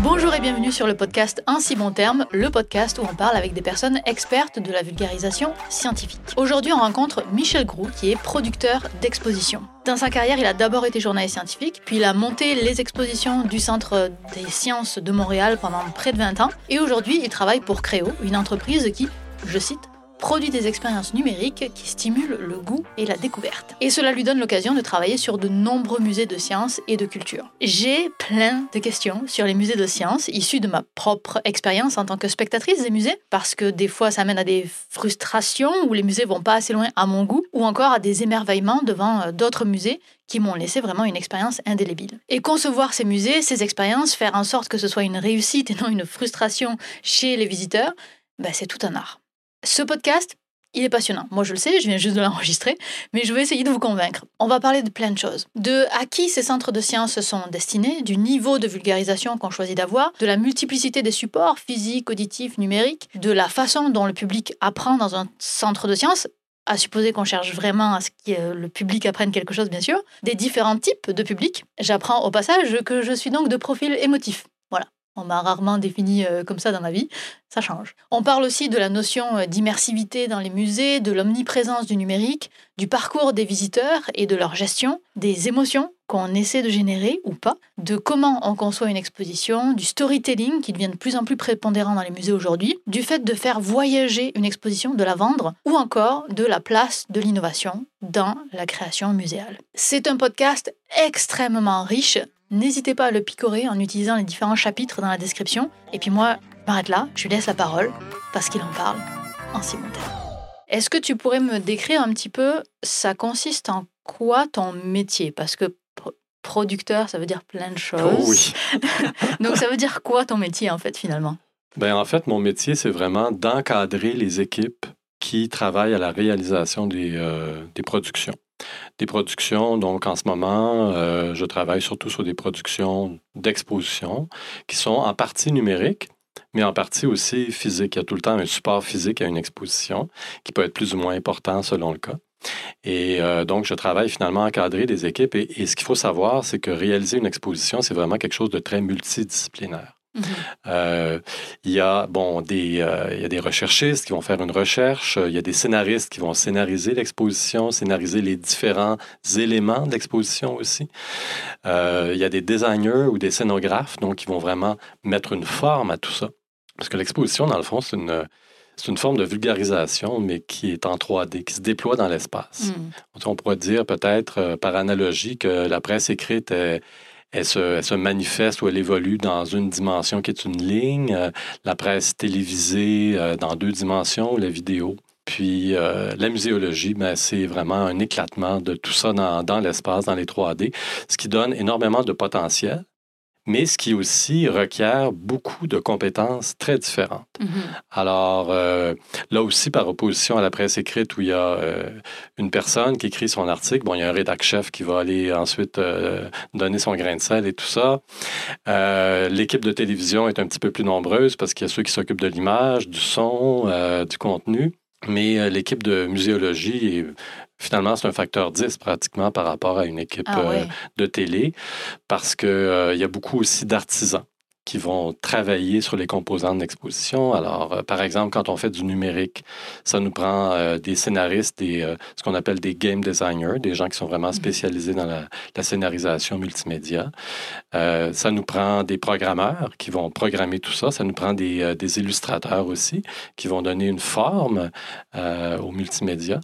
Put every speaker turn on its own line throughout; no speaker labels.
Bonjour et bienvenue sur le podcast Un si bon terme, le podcast où on parle avec des personnes expertes de la vulgarisation scientifique. Aujourd'hui, on rencontre Michel Groux, qui est producteur d'expositions. Dans sa carrière, il a d'abord été journaliste scientifique, puis il a monté les expositions du Centre des sciences de Montréal pendant près de 20 ans, et aujourd'hui, il travaille pour Créo, une entreprise qui, je cite, produit des expériences numériques qui stimulent le goût et la découverte. Et cela lui donne l'occasion de travailler sur de nombreux musées de sciences et de culture. J'ai plein de questions sur les musées de sciences issues de ma propre expérience en tant que spectatrice des musées, parce que des fois ça mène à des frustrations où les musées vont pas assez loin à mon goût, ou encore à des émerveillements devant euh, d'autres musées qui m'ont laissé vraiment une expérience indélébile. Et concevoir ces musées, ces expériences, faire en sorte que ce soit une réussite et non une frustration chez les visiteurs, ben, c'est tout un art. Ce podcast, il est passionnant. Moi, je le sais, je viens juste de l'enregistrer, mais je vais essayer de vous convaincre. On va parler de plein de choses. De à qui ces centres de sciences sont destinés, du niveau de vulgarisation qu'on choisit d'avoir, de la multiplicité des supports physiques, auditifs, numériques, de la façon dont le public apprend dans un centre de sciences, à supposer qu'on cherche vraiment à ce que le public apprenne quelque chose, bien sûr, des différents types de public. J'apprends au passage que je suis donc de profil émotif. On m'a rarement défini euh, comme ça dans ma vie, ça change. On parle aussi de la notion euh, d'immersivité dans les musées, de l'omniprésence du numérique, du parcours des visiteurs et de leur gestion, des émotions qu'on essaie de générer ou pas, de comment on conçoit une exposition, du storytelling qui devient de plus en plus prépondérant dans les musées aujourd'hui, du fait de faire voyager une exposition, de la vendre, ou encore de la place de l'innovation dans la création muséale. C'est un podcast extrêmement riche N'hésitez pas à le picorer en utilisant les différents chapitres dans la description. Et puis moi, je m'arrête là, je lui laisse la parole, parce qu'il en parle en simultané. Est-ce que tu pourrais me décrire un petit peu, ça consiste en quoi ton métier? Parce que producteur, ça veut dire plein de choses.
Oh oui.
Donc ça veut dire quoi ton métier en fait finalement?
Ben, En fait, mon métier, c'est vraiment d'encadrer les équipes qui travaillent à la réalisation des, euh, des productions. Des productions, donc en ce moment, euh, je travaille surtout sur des productions d'exposition qui sont en partie numériques, mais en partie aussi physiques. Il y a tout le temps un support physique à une exposition qui peut être plus ou moins important selon le cas. Et euh, donc, je travaille finalement à encadrer des équipes. et ce qu'il faut savoir, c'est que réaliser une exposition, c'est vraiment quelque chose de très multidisciplinaire. Mhm. Euh, il, y a, bon, des, euh, il y a des recherchistes qui vont faire une recherche, il y a des scénaristes qui vont scénariser l'exposition, scénariser les différents éléments de l'exposition aussi. Euh, il y a des designers ou des scénographes donc, qui vont vraiment mettre une forme à tout ça. Parce que l'exposition, dans le fond, c'est une, c'est une forme de vulgarisation, mais qui est en 3D, qui se déploie dans l'espace. Mhm. On pourrait dire peut-être par analogie que la presse écrite est elle se, manifeste ou elle évolue dans une dimension qui est une ligne, euh, la presse télévisée euh, dans deux dimensions, la vidéo. Puis euh, la muséologie, ben, c'est vraiment un éclatement de tout ça dans, dans l'espace, dans les 3D, ce qui donne énormément de potentiel mais ce qui aussi requiert beaucoup de compétences très différentes. Mm-hmm. Alors, euh, là aussi, par opposition à la presse écrite où il y a euh, une personne qui écrit son article, bon, il y a un rédac-chef qui va aller ensuite euh, donner son grain de sel et tout ça. L'équipe de télévision est un petit peu plus nombreuse parce qu'il y a ceux qui s'occupent de l'image, du son, du contenu. Mais l'équipe de muséologie est Finalement, c'est un facteur 10 pratiquement par rapport à une équipe ah euh, de télé parce qu'il euh, y a beaucoup aussi d'artisans qui vont travailler sur les composants de l'exposition. Alors, euh, par exemple, quand on fait du numérique, ça nous prend euh, des scénaristes, des, euh, ce qu'on appelle des game designers, des gens qui sont vraiment mhm. spécialisés dans la, scénarisation multimédia. ça nous prend des programmeurs qui vont programmer tout ça. Ça nous prend des, des illustrateurs aussi qui vont donner une forme au multimédia.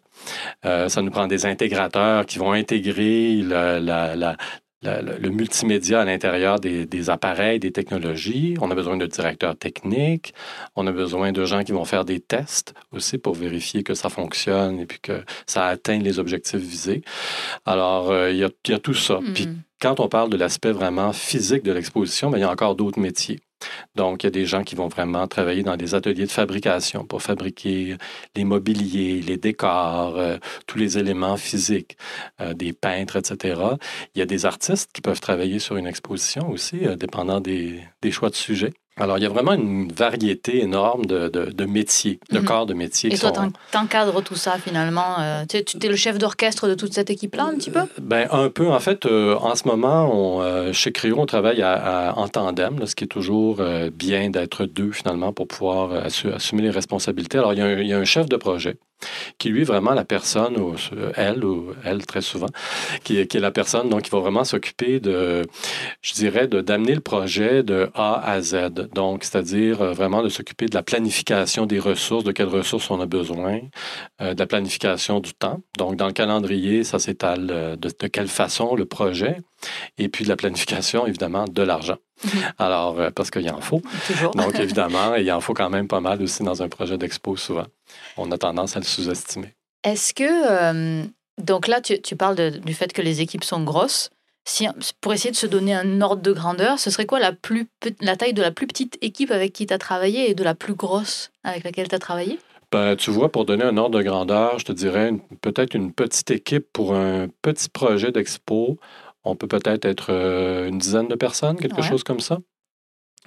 ça nous prend des intégrateurs qui vont intégrer la, la, le, multimédia à l'intérieur des, appareils, des technologies. On a besoin de directeurs techniques. On a besoin de gens qui vont faire des tests aussi pour vérifier que ça fonctionne et puis que ça atteint les objectifs visés. Alors, euh, il y, a, tout ça. Puis hmm. quand on parle de l'aspect vraiment physique de l'exposition, ben, il y a encore d'autres métiers. Donc, il y a des gens qui vont vraiment travailler dans des ateliers de fabrication pour fabriquer les mobiliers, les décors, euh, tous les éléments physiques, euh, des peintres, etc. Il y a des artistes qui peuvent travailler sur une exposition aussi, euh, dépendant des, choix de sujet. Alors, il y a vraiment une variété énorme de, de, métiers, de mhm. corps de métiers.
Et toi, t'encadres tout ça finalement. Euh, tu es le chef d'orchestre de toute cette équipe-là, un petit peu?
Ben, un peu. En fait, euh, en ce moment, on, euh, chez Cryo, on travaille en tandem, ce qui est toujours bien d'être deux finalement pour pouvoir assumer les responsabilités. Alors, il y, a un, chef de projet qui lui est vraiment la personne, ou elle, ou elle très souvent, qui, qui est la personne donc qui va vraiment s'occuper de, je dirais, d'amener le projet de A à Z. Donc, c'est-à-dire euh, vraiment de s'occuper de la planification des ressources, de quelles ressources on a besoin, euh, de la planification du temps. Donc, dans le calendrier, ça s'étale euh, de, de, quelle façon le projet, et puis de la planification, évidemment, de l'argent. Mhm. Alors, parce qu'il y en faut.
Toujours.
Donc, évidemment, il y en faut quand même pas mal aussi dans un projet d'expo, souvent. On a tendance à le sous-estimer.
Est-ce que, donc là, tu, tu parles du fait que les équipes sont grosses si, pour essayer de se donner un ordre de grandeur, ce serait quoi la, plus, la taille de la plus petite équipe avec qui tu as travaillé et de la plus grosse avec laquelle tu as travaillé?
Ben, tu vois, pour donner un ordre de grandeur, je te dirais peut-être une petite équipe pour un petit projet d'expo. On peut peut-être être, euh, une dizaine de personnes, quelque chose comme ça.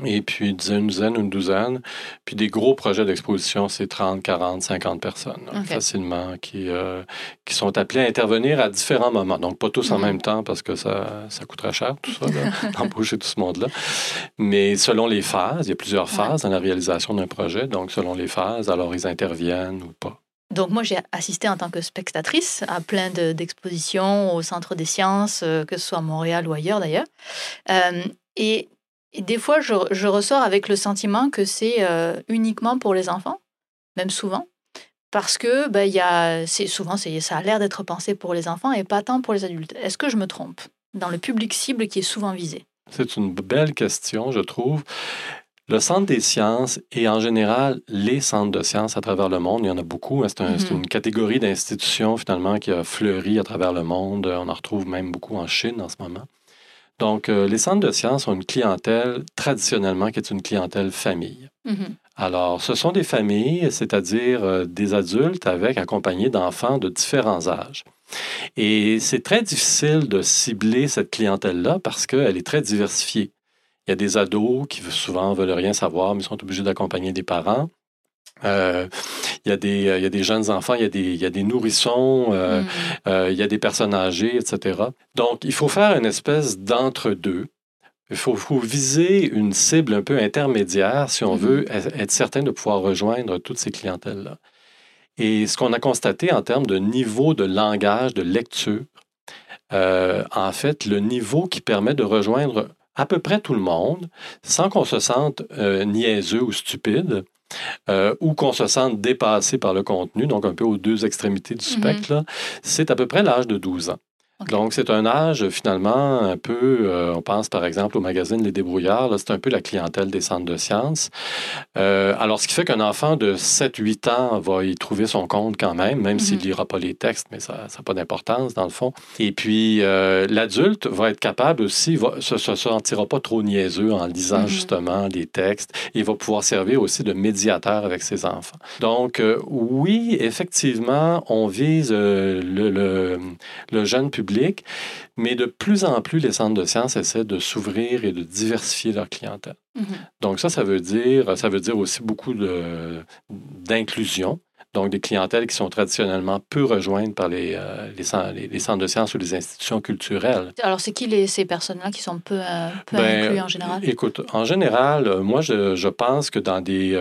Et puis, une dizaine, une douzaine. Puis des gros projets d'exposition, c'est 30, 40, 50 personnes, facilement, qui, euh, qui sont appelés à intervenir à différents moments. Donc, pas tous en mhm. même temps, parce que ça, ça coûterait cher, tout ça, d'embaucher tout ce monde-là. Mais selon les phases, il y a plusieurs phases dans la réalisation d'un projet. Donc, selon les phases, alors ils interviennent ou pas.
Donc moi, j'ai assisté en tant que spectatrice à plein d'expositions au Centre des sciences, euh, que ce soit à Montréal ou ailleurs d'ailleurs. Euh, et et des fois, je, je ressors avec le sentiment que c'est euh, uniquement pour les enfants, même souvent, parce que bah, y a, souvent ça a l'air d'être pensé pour les enfants et pas tant pour les adultes. Est-ce que je me trompe dans le public cible qui est souvent visé?
C'est une belle question, je trouve. Le Centre des sciences et en général les centres de sciences à travers le monde, il y en a beaucoup. Hein. C'est mm-hmm. une catégorie d'institutions finalement qui a fleuri à travers le monde. On en retrouve même beaucoup en Chine en ce moment. Donc, euh, les centres de sciences ont une clientèle traditionnellement qui est une clientèle famille. Mm-hmm. Alors, ce sont des familles, c'est-à-dire euh, des adultes avec accompagnés d'enfants de différents âges. Et c'est très difficile de cibler cette clientèle-là parce qu'elle est très diversifiée. Il y a des ados qui souvent veulent rien savoir, mais sont obligés d'accompagner des parents. Euh, il, y a des, il y a des jeunes enfants, il y a des, il y a des nourrissons, euh, mm. euh, il y a des personnes âgées, etc. Donc, il faut faire une espèce d'entre-deux. Il faut, faut, viser une cible un peu intermédiaire si on mm-hmm. veut être certain de pouvoir rejoindre toutes ces clientèles-là. Et ce qu'on a constaté en termes de niveau de langage, de lecture, en fait, le niveau qui permet de rejoindre à peu près tout le monde sans qu'on se sente niaiseux ou stupide, euh, ou qu'on se sente dépassé par le contenu, donc un peu aux deux extrémités du mhm. spectre, c'est à peu près l'âge de 12 ans. Donc, c'est un âge finalement un peu, euh, on pense par exemple au magazine Les Débrouillards, c'est un peu la clientèle des centres de sciences. Euh, alors, ce qui fait qu'un enfant de 7-8 ans va y trouver son compte quand même, même s'il ne mhm. lira pas les textes, mais ça n'a pas d'importance dans le fond. Et puis, euh, l'adulte va être capable aussi, va, se, se sentira pas trop niaiseux en lisant mhm. justement les textes. Il va pouvoir servir aussi de médiateur avec ses enfants. Donc, oui, effectivement, on vise le, le, le jeune public mais de plus en plus, les centres de sciences essaient de s'ouvrir et de diversifier leur clientèle. Mm-hmm. Donc ça, ça veut dire, ça veut dire aussi beaucoup d'inclusion. Donc, des clientèles qui sont traditionnellement peu rejointes par les, euh, les, centres de sciences ou les institutions culturelles.
Alors, c'est qui les, ces personnes-là qui sont peu, euh, peu ben, incluses en général?
Écoute, en général, euh, moi, je, je pense que dans des,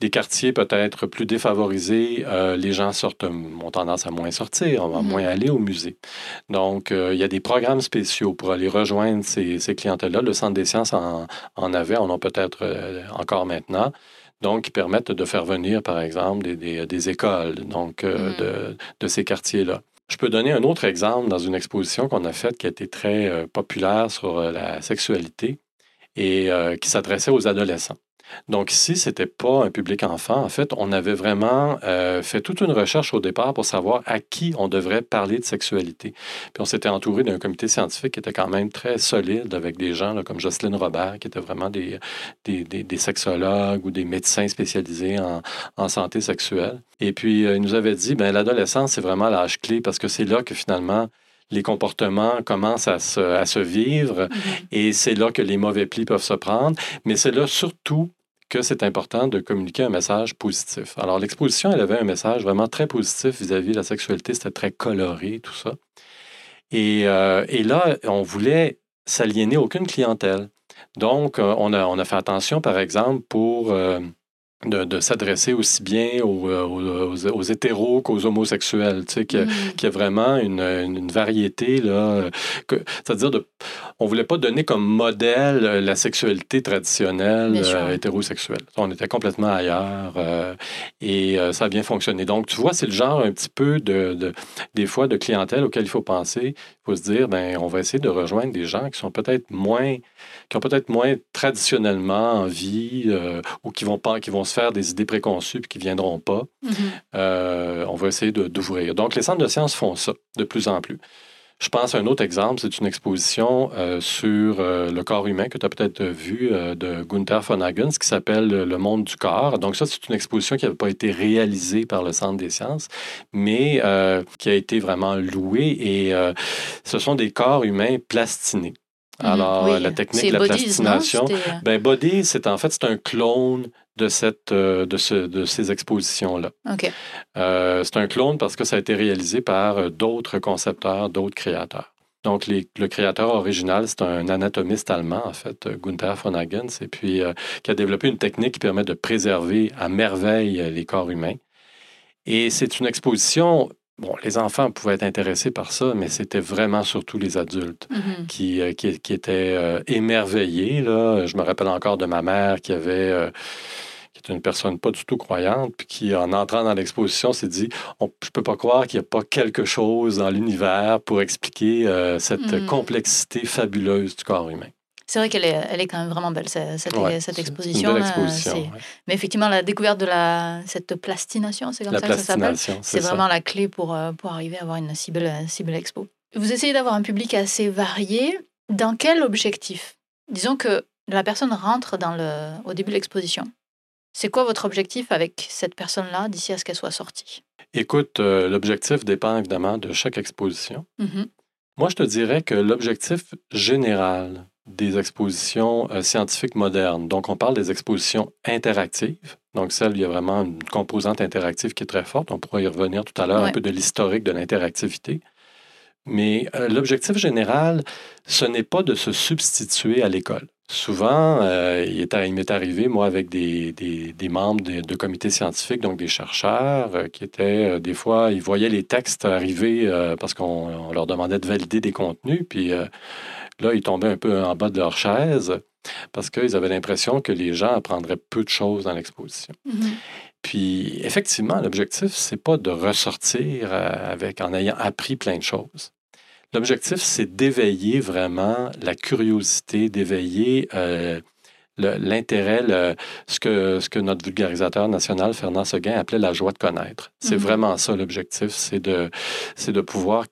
des quartiers peut-être plus défavorisés, euh, les gens sortent, ont tendance à moins sortir, à mm-hmm. moins aller au musée. Donc, euh, il y a des programmes spéciaux pour aller rejoindre ces, ces clientèles-là. Le Centre des sciences en, en avait, en ont peut-être euh, encore maintenant. Donc, qui permettent de faire venir, par exemple, des, des, des écoles donc, mm-hmm. de, de, ces quartiers-là. Je peux donner un autre exemple dans une exposition qu'on a faite qui a été très populaire sur la sexualité et qui s'adressait aux adolescents. Donc ici, ce n'était pas un public enfant. En fait, on avait vraiment euh, fait toute une recherche au départ pour savoir à qui on devrait parler de sexualité. Puis on s'était entouré d'un comité scientifique qui était quand même très solide avec des gens comme Jocelyne Robert, qui étaient vraiment des, des, sexologues ou des médecins spécialisés en, santé sexuelle. Et puis, euh, il nous avait dit, ben l'adolescence, c'est vraiment l'âge clé parce que c'est là que finalement, les comportements commencent à se, à se vivre
Mhm.
et c'est là que les mauvais plis peuvent se prendre. Mais c'est là surtout que c'est important de communiquer un message positif. Alors, l'exposition, elle avait un message vraiment très positif vis-à-vis de la sexualité. C'était très coloré, tout ça. Et, euh, et là, on voulait s'aliéner aucune clientèle. Donc, euh, on, a, on a fait attention, par exemple, pour euh, de, de s'adresser aussi bien aux, aux, aux hétéros qu'aux homosexuels, tu sais,
Mhm.
qu'il y a vraiment une, une- une variété, là. C'est-à-dire, de, on voulait pas donner comme modèle euh, la sexualité traditionnelle euh, hétérosexuelle. On était complètement ailleurs euh, et euh, ça a bien fonctionné. Donc, tu vois, c'est le genre un petit peu de, de- des fois de clientèle auquel il faut penser. Il faut se dire, ben, on va essayer de rejoindre des gens qui sont peut-être moins, qui ont peut-être moins traditionnellement envie ou qui vont pas, qui vont se faire des idées préconçues puis qui viendront pas.
Mhm.
Euh, on va essayer d'ouvrir. Donc, les centres de sciences font ça de plus en plus. Je pense à un autre exemple, c'est une exposition euh, sur euh, le corps humain que tu as peut-être vu euh, de Gunther von Hagens qui s'appelle Le monde du corps. Donc ça, c'est une exposition qui n'avait pas été réalisée par le Centre des sciences, mais euh, qui a été vraiment louée et euh, ce sont des corps humains plastinés.
Mhm.
Alors,
Oui,
la technique de la
Bodies,
plastination,
euh,
ben, Body, c'est en fait c'est un clone de, cette, euh, de, ce, de ces expositions-là.
OK.
Euh, c'est un clone parce que ça a été réalisé par euh, d'autres concepteurs, d'autres créateurs. Donc, les- le créateur original, c'est un anatomiste allemand, en fait, euh, Gunther von Hagens, et puis euh, qui a développé une technique qui permet de préserver à merveille euh, les corps humains. Et c'est une exposition, bon, les enfants pouvaient être intéressés par ça, mais c'était vraiment surtout les adultes
Mhm.
qui, euh, qui, qui était euh, émerveillé. Là. Je me rappelle encore de ma mère qui avait. euh, qui est une personne pas du tout croyante, puis qui, en entrant dans l'exposition, s'est dit on, Je peux pas croire qu'il n'y a pas quelque chose dans l'univers pour expliquer cette
Mhm.
complexité fabuleuse du corps humain.
C'est vrai qu'elle est, elle est quand même vraiment belle, cette, cette-
Ouais,
cette
c'est-
exposition.
Une belle
là,
exposition. ouais.
Mais effectivement, la découverte de la, cette plastination, c'est comme
La
ça que ça s'appelle. C'est vraiment la clé pour, euh, pour arriver à avoir une si belle, si belle expo. Vous essayez d'avoir un public assez varié. Dans quel objectif? Disons que la personne rentre dans le, au début de l'exposition. C'est quoi votre objectif avec cette personne-là d'ici à ce qu'elle soit sortie?
Écoute, euh, l'objectif dépend évidemment de chaque exposition.
Mhm.
Moi, je te dirais que l'objectif général des expositions euh, scientifiques modernes, donc on parle des expositions interactives, donc celle, il y a vraiment une composante interactive qui est très forte, on pourra y revenir tout à l'heure,
Ouais.
un peu de l'historique de l'interactivité. Mais euh, l'objectif général, ce n'est pas de se substituer à l'école. Souvent, euh, il est- il m'est arrivé, moi, avec des, des- des membres de, de comités scientifiques, donc des chercheurs, euh, qui étaient, des fois, ils voyaient les textes arriver parce qu'on on leur demandait de valider des contenus, puis là, ils tombaient un peu en bas de leur chaise parce qu'ils avaient l'impression que les gens apprendraient peu de choses dans l'exposition.
Mhm.
Puis, effectivement, l'objectif, c'est pas de ressortir euh, avec, en ayant appris plein de choses. L'objectif, c'est d'éveiller vraiment la curiosité, d'éveiller euh, l'intérêt, ce, que, ce que notre vulgarisateur national, Fernand Seguin, appelait la joie de connaître. C'est
Mhm.
vraiment ça l'objectif, c'est de, c'est de pouvoir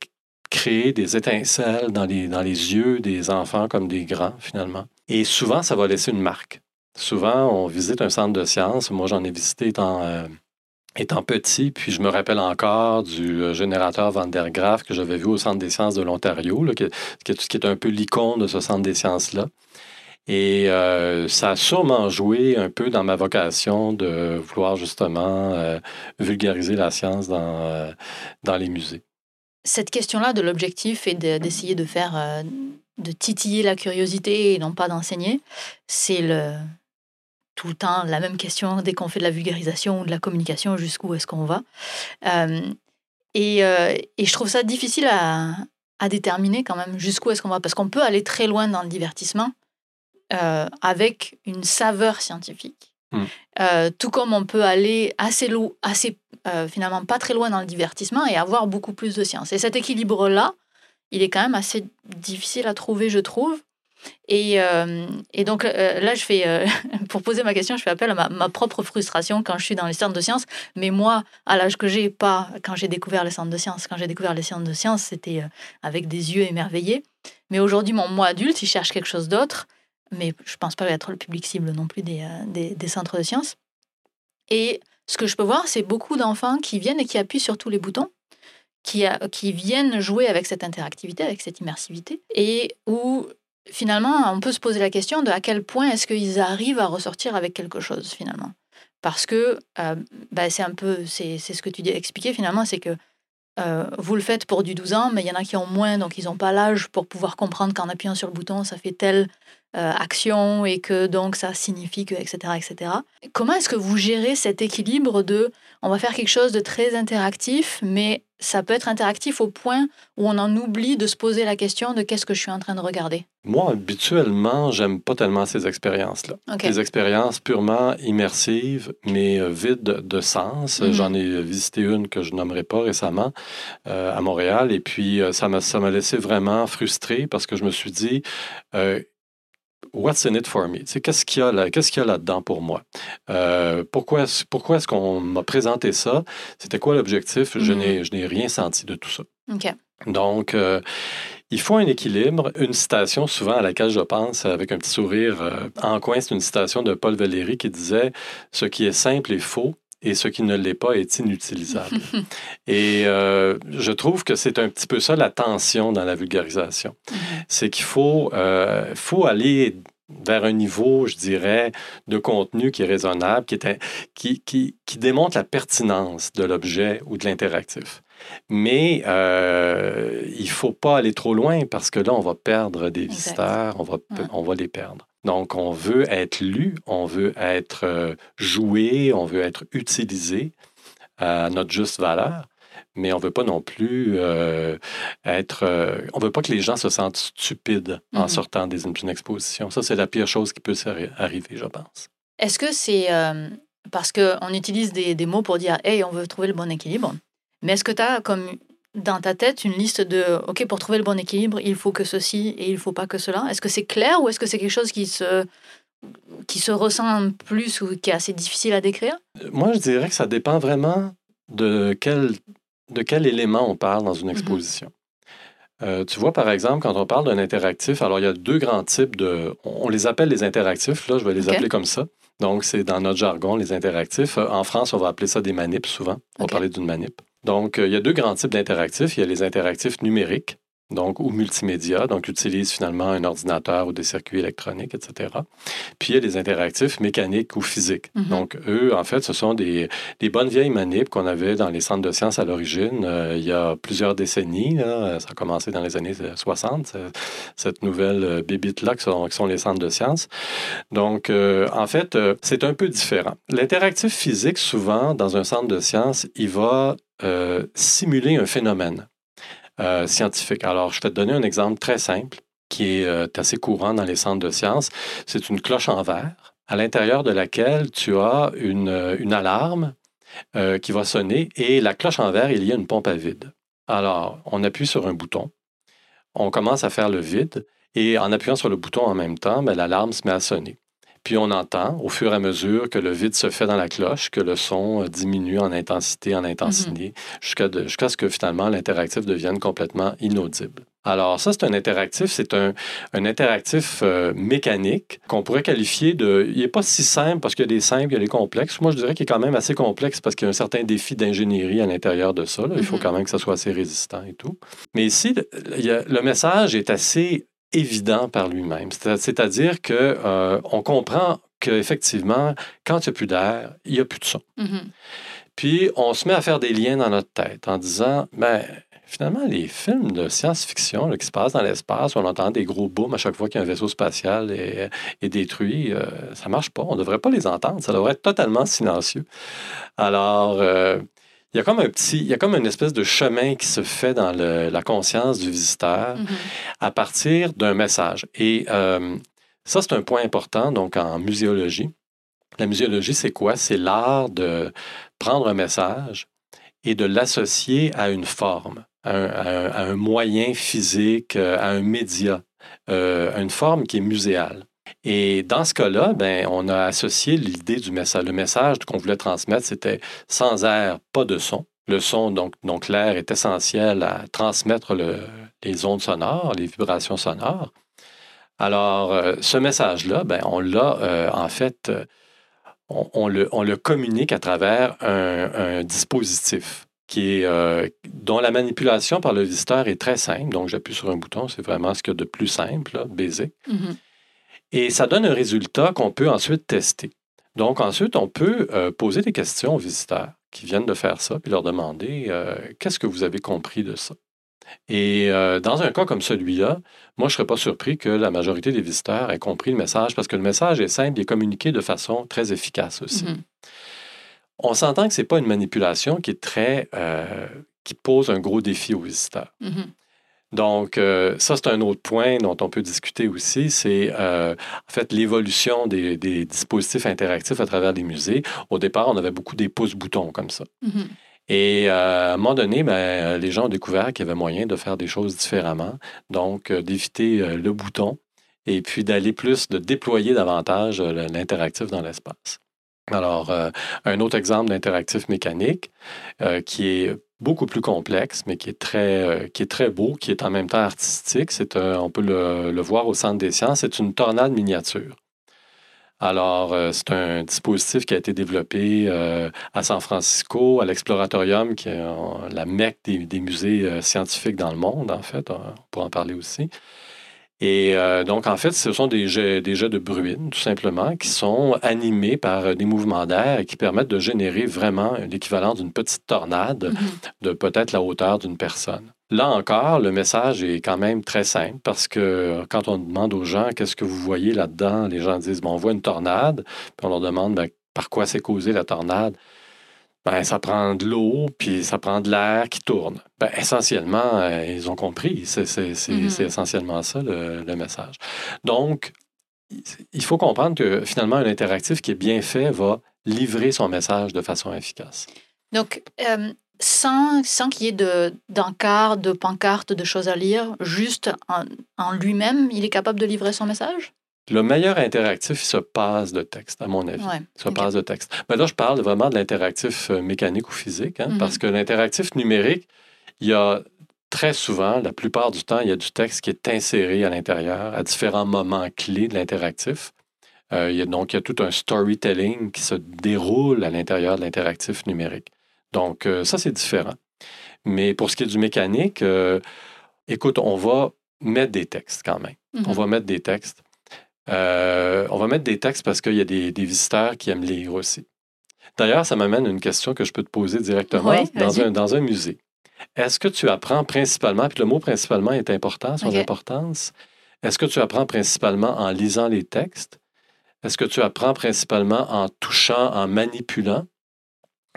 créer des étincelles dans les, dans les yeux des enfants comme des grands, finalement. Et souvent, ça va laisser une marque. Souvent, on visite un centre de sciences. Moi, j'en ai visité étant, euh, étant petit, puis je me rappelle encore du euh, générateur Van der Graaf que j'avais vu au Centre des sciences de l'Ontario, qui, qui, est un peu l'icône de ce Centre des sciences-là. Et euh, ça a sûrement joué un peu dans ma vocation de vouloir justement vulgariser la science dans, dans les musées.
Cette question-là de l'objectif et de- d'essayer de faire, euh, de titiller la curiosité et non pas d'enseigner, c'est le tout le temps la même question dès qu'on fait de la vulgarisation ou de la communication, jusqu'où est-ce qu'on va. Euh, et, euh, et je trouve ça difficile à, déterminer quand même jusqu'où est-ce qu'on va, parce qu'on peut aller très loin dans le divertissement avec une saveur scientifique.
Mm.
Euh, tout comme on peut aller assez, lo- assez euh, finalement pas très loin dans le divertissement et avoir beaucoup plus de science. Et cet équilibre-là, il est quand même assez difficile à trouver, je trouve. Et, euh, donc là, je fais, pour poser ma question, je fais appel à ma, propre frustration quand je suis dans les centres de sciences. Mais moi, à l'âge que j'ai, pas quand j'ai découvert les centres de sciences. Quand j'ai découvert les centres de sciences, c'était avec des yeux émerveillés. Mais aujourd'hui, mon moi adulte, il cherche quelque chose d'autre. Mais je pense pas être le public cible non plus des, euh, des, des centres de sciences. Et ce que je peux voir, c'est beaucoup d'enfants qui viennent et qui appuient sur tous les boutons, qui, qui viennent jouer avec cette interactivité, avec cette immersivité, et où finalement on peut se poser la question de à quel point est-ce qu'ils arrivent à ressortir avec quelque chose finalement. Parce que euh, bah, c'est un peu, c'est ce que tu dis expliquer finalement, c'est que euh, vous le faites pour du 12 ans, mais il y en a qui ont moins, donc ils n'ont pas l'âge pour pouvoir comprendre qu'en appuyant sur le bouton, ça fait telle euh, action et que donc ça signifie que, etc. etc. Comment est-ce que vous gérez cet équilibre de on va faire quelque chose de très interactif, mais ça peut être interactif au point où on en oublie de se poser la question de qu'est-ce que je suis en train de regarder?
Moi, habituellement, j'aime pas tellement ces expériences-là. Des expériences purement immersives, mais euh, vides de sens. Mhm. J'en ai visité une que je nommerai pas récemment euh, à Montréal, et puis ça m'a laissé vraiment frustré parce que je me suis dit, What's in it for me? Qu'est-ce qu'il y a là, qu'est-ce qu'il y a là-dedans pour moi? Euh, pourquoi, pourquoi est-ce qu'on m'a présenté ça? C'était quoi l'objectif? Je mm-hmm. n'ai rien senti de tout ça. Donc, euh, il faut un équilibre. Une citation, souvent à laquelle je pense avec un petit sourire euh, en coin, c'est une citation de Paul Valéry qui disait Ce qui est simple est faux, et ce qui ne l'est pas est inutilisable. et euh, je trouve que c'est un petit peu ça la tension dans la vulgarisation. Mm-hmm. C'est qu'il faut, euh, faut aller vers un niveau, je dirais, de contenu qui est raisonnable, qui, est, qui, qui, qui démontre la pertinence de l'objet ou de l'interactif. Mais euh, il ne faut pas aller trop loin parce que là, on va perdre des visiteurs, on va, on va les perdre. Donc, on veut être lu, on veut être euh, joué, on veut être utilisé à notre juste valeur, mais on ne veut pas non plus euh, être... Euh, on ne veut pas que les gens se sentent stupides en mm-hmm. sortant d'une exposition. Ça, c'est la pire chose qui peut arriver, je pense.
Est-ce que c'est parce qu'on utilise des, des, mots pour dire « Hey, on veut trouver le bon équilibre », mais est-ce que tu as comme dans ta tête une liste de OK, pour trouver le bon équilibre, il faut que ceci et il ne faut pas que cela Est-ce que c'est clair ou est-ce que c'est quelque chose qui se, qui se ressent plus ou qui est assez difficile à décrire?
Moi, je dirais que ça dépend vraiment de quel, de quel élément on parle dans une mhm. exposition. Euh, tu vois, par exemple, quand on parle d'un interactif, alors il y a deux grands types de. On les appelle les interactifs, là, je vais les appeler comme ça. Donc, c'est dans notre jargon, les interactifs. En France, on va appeler ça des manips souvent. On va parler d'une manip. Donc, euh, il y a deux grands types d'interactifs. Il y a les interactifs numériques, donc ou multimédia, donc utilisent finalement un ordinateur ou des circuits électroniques, etc. Puis il y a les interactifs mécaniques ou physiques. Mhm. Donc eux, en fait, ce sont des, des bonnes vieilles manips qu'on avait dans les centres de sciences à l'origine euh, il y a plusieurs décennies. Là. Ça a commencé dans les années 60, cette nouvelle euh, bébite-là qui sont, qui sont, les centres de sciences. Donc, euh, en fait, c'est un peu différent. L'interactif physique, souvent, dans un centre de sciences, il va simuler un phénomène. Euh, scientifique. Alors, je vais te donner un exemple très simple qui est euh, assez courant dans les centres de sciences. C'est une cloche en verre à l'intérieur de laquelle tu as une, euh, une alarme qui va sonner et la cloche en verre, il y a une pompe à vide. Alors, on appuie sur un bouton, on commence à faire le vide et en appuyant sur le bouton en même temps, ben, l'alarme se met à sonner. Puis on entend au fur et à mesure que le vide se fait dans la cloche, que le son euh, diminue en intensité, en intensité, mm-hmm. jusqu'à ce que finalement l'interactif devienne complètement inaudible. Alors ça, c'est un interactif, c'est un, interactif euh, mécanique qu'on pourrait qualifier de... Il n'est pas si simple parce qu'il y a des simples, il y a des complexes. Moi, je dirais qu'il est quand même assez complexe parce qu'il y a un certain défi d'ingénierie à l'intérieur de ça. Il faut mm-hmm. quand même que ça soit assez résistant et tout. Mais ici, le message est assez évident par lui-même. C'est-à-dire qu'on euh, comprend qu'effectivement, quand il n'y a plus d'air, il n'y a plus de son. Mm-hmm. Puis on se met à faire des liens dans notre tête en disant, ben, finalement, les films de science-fiction qui se passent dans l'espace, où on entend des gros booms à chaque fois qu'un vaisseau spatial est, détruit, euh, ça ne marche pas. On ne devrait pas les entendre. Ça devrait être totalement silencieux. Alors, euh, il y a comme un petit, il y a comme une espèce de chemin qui se fait dans la conscience du visiteur mm-hmm. à partir d'un message. Et euh, ça, c'est un point important, donc en muséologie. La muséologie, c'est quoi? C'est l'art de prendre un message et de l'associer à une forme, à un, moyen physique, à un média, euh, à une forme qui est muséale. Et dans ce cas-là, ben, on a associé l'idée du message. Le message qu'on voulait transmettre, c'était sans air, pas de son. Le son, donc, donc l'air est essentiel à transmettre les ondes sonores, les vibrations sonores. Alors, euh, ce message-là, ben, on l'a euh, en fait, euh, on, le, on, le, communique à travers un, dispositif. qui est, dont la manipulation par le visiteur est très simple. Donc, j'appuie sur un bouton, c'est vraiment ce qu'il y a de plus simple, là, basic.
Mhm.
Et ça donne un résultat qu'on peut ensuite tester. Donc, ensuite, on peut euh, poser des questions aux visiteurs qui viennent de faire ça, puis leur demander euh, qu'est-ce que vous avez compris de ça. Et euh, dans un cas comme celui-là, moi, je ne serais pas surpris que la majorité des visiteurs aient compris le message parce que le message est simple, il est communiqué de façon très efficace aussi.
Mhm.
On s'entend que ce n'est pas une manipulation qui est très. qui pose un gros défi aux visiteurs.
Mhm.
Donc, euh, ça, c'est un autre point dont on peut discuter aussi. C'est euh, en fait l'évolution des, des dispositifs interactifs à travers les musées. Au départ, on avait beaucoup des pouces-boutons comme ça.
Mhm.
Et euh, à un moment donné, ben, les gens ont découvert qu'il y avait moyen de faire des choses différemment. Donc, d'éviter le bouton et puis d'aller plus, de déployer davantage l'interactif dans l'espace. Alors, euh, un autre exemple d'interactif mécanique euh, qui est beaucoup plus complexe, mais qui est très, euh, qui est très beau, qui est en même temps artistique, on peut le, voir au Centre des sciences, c'est une tornade miniature. Alors, c'est un dispositif qui a été développé à San Francisco, à l'Exploratorium, qui est la mecque des, musées scientifiques dans le monde, en fait. On pourra en parler aussi. Et euh, donc, en fait, ce sont des jets, des jets de bruine, tout simplement, qui sont animés par euh, des mouvements d'air et qui permettent de générer vraiment l'équivalent d'une petite tornade
Mhm.
de peut-être la hauteur d'une personne. Là encore, le message est quand même très simple parce que euh, quand on demande aux gens qu'est-ce que vous voyez là-dedans, les gens disent bon, on voit une tornade, puis on leur demande ben, par quoi c'est causé la tornade. Ben, ça prend de l'eau, puis ça prend de l'air qui tourne. Ben, essentiellement, euh, ils ont compris. C'est c'est- c'est-
Mhm.
c'est essentiellement ça le, le message. Donc, il faut comprendre que finalement, un interactif qui est bien fait va livrer son message de façon efficace.
Donc, euh, sans, sans qu'il y ait de- d'encarts, de, pancartes, de choses à lire, juste en, en lui-même, il est capable de livrer son message?
Le meilleur interactif, il se passe de texte, à mon avis.
Ouais.
Il se passe de texte. Mais là, je parle vraiment de l'interactif euh, mécanique ou physique, hein,
Mhm.
parce que l'interactif numérique, il y a très souvent, la plupart du temps, il y a du texte qui est inséré à l'intérieur à différents moments clés de l'interactif. Euh, il y a, donc, il y a tout un storytelling qui se déroule à l'intérieur de l'interactif numérique. Donc, euh, ça, c'est différent. Mais pour ce qui est du mécanique, euh, écoute, on va mettre des textes quand même.
Mhm.
On va mettre des textes. Euh, on va mettre des textes parce qu'il y a des, des visiteurs qui aiment lire aussi. D'ailleurs, ça m'amène à une question que je peux te poser directement
Oui,
dans, un, dans un musée. Est-ce que tu apprends principalement, puis le mot principalement est important, son importance, est-ce que tu apprends principalement en lisant les textes? Est-ce que tu apprends principalement en touchant, en manipulant,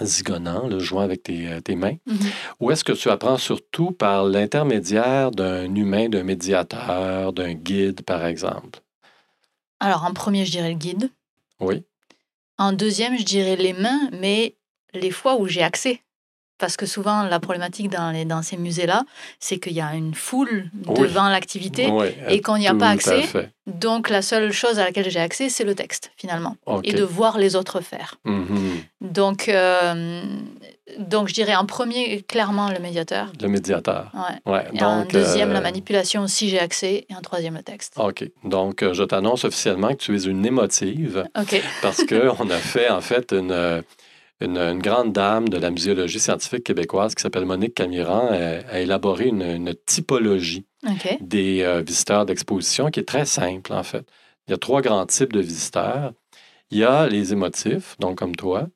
zigonnant, le jouant avec tes, euh, tes mains?
Mhm.
Ou est-ce que tu apprends surtout par l'intermédiaire d'un humain, d'un médiateur, d'un guide, par exemple?
Alors, en premier, je dirais le guide.
Oui.
En deuxième, je dirais les mains, mais les fois où j'ai accès. Parce que souvent, la problématique dans, les, dans ces musées-là, c'est qu'il y a une foule
Oui.
devant l'activité
Oui,
et qu'on n'y a pas accès. Donc, la seule chose à laquelle j'ai accès, c'est le texte, finalement, et de voir les autres faire.
Mhm.
Donc, euh, donc, je dirais en premier, clairement, le médiateur.
Le médiateur.
Ouais.
Ouais,
Et en
donc,
deuxième, la
euh,
manipulation, si j'ai accès. Et en troisième, le texte.
OK. Donc, euh, je t'annonce officiellement que tu es une émotive
OK.
parce qu'on a fait, en fait, une, euh, une, une grande dame de la muséologie scientifique québécoise qui s'appelle Monique Camiran a, a élaboré une, une typologie des euh, visiteurs d'exposition qui est très simple, en fait. Il y a trois grands types de visiteurs. Il y a les émotifs, donc comme toi,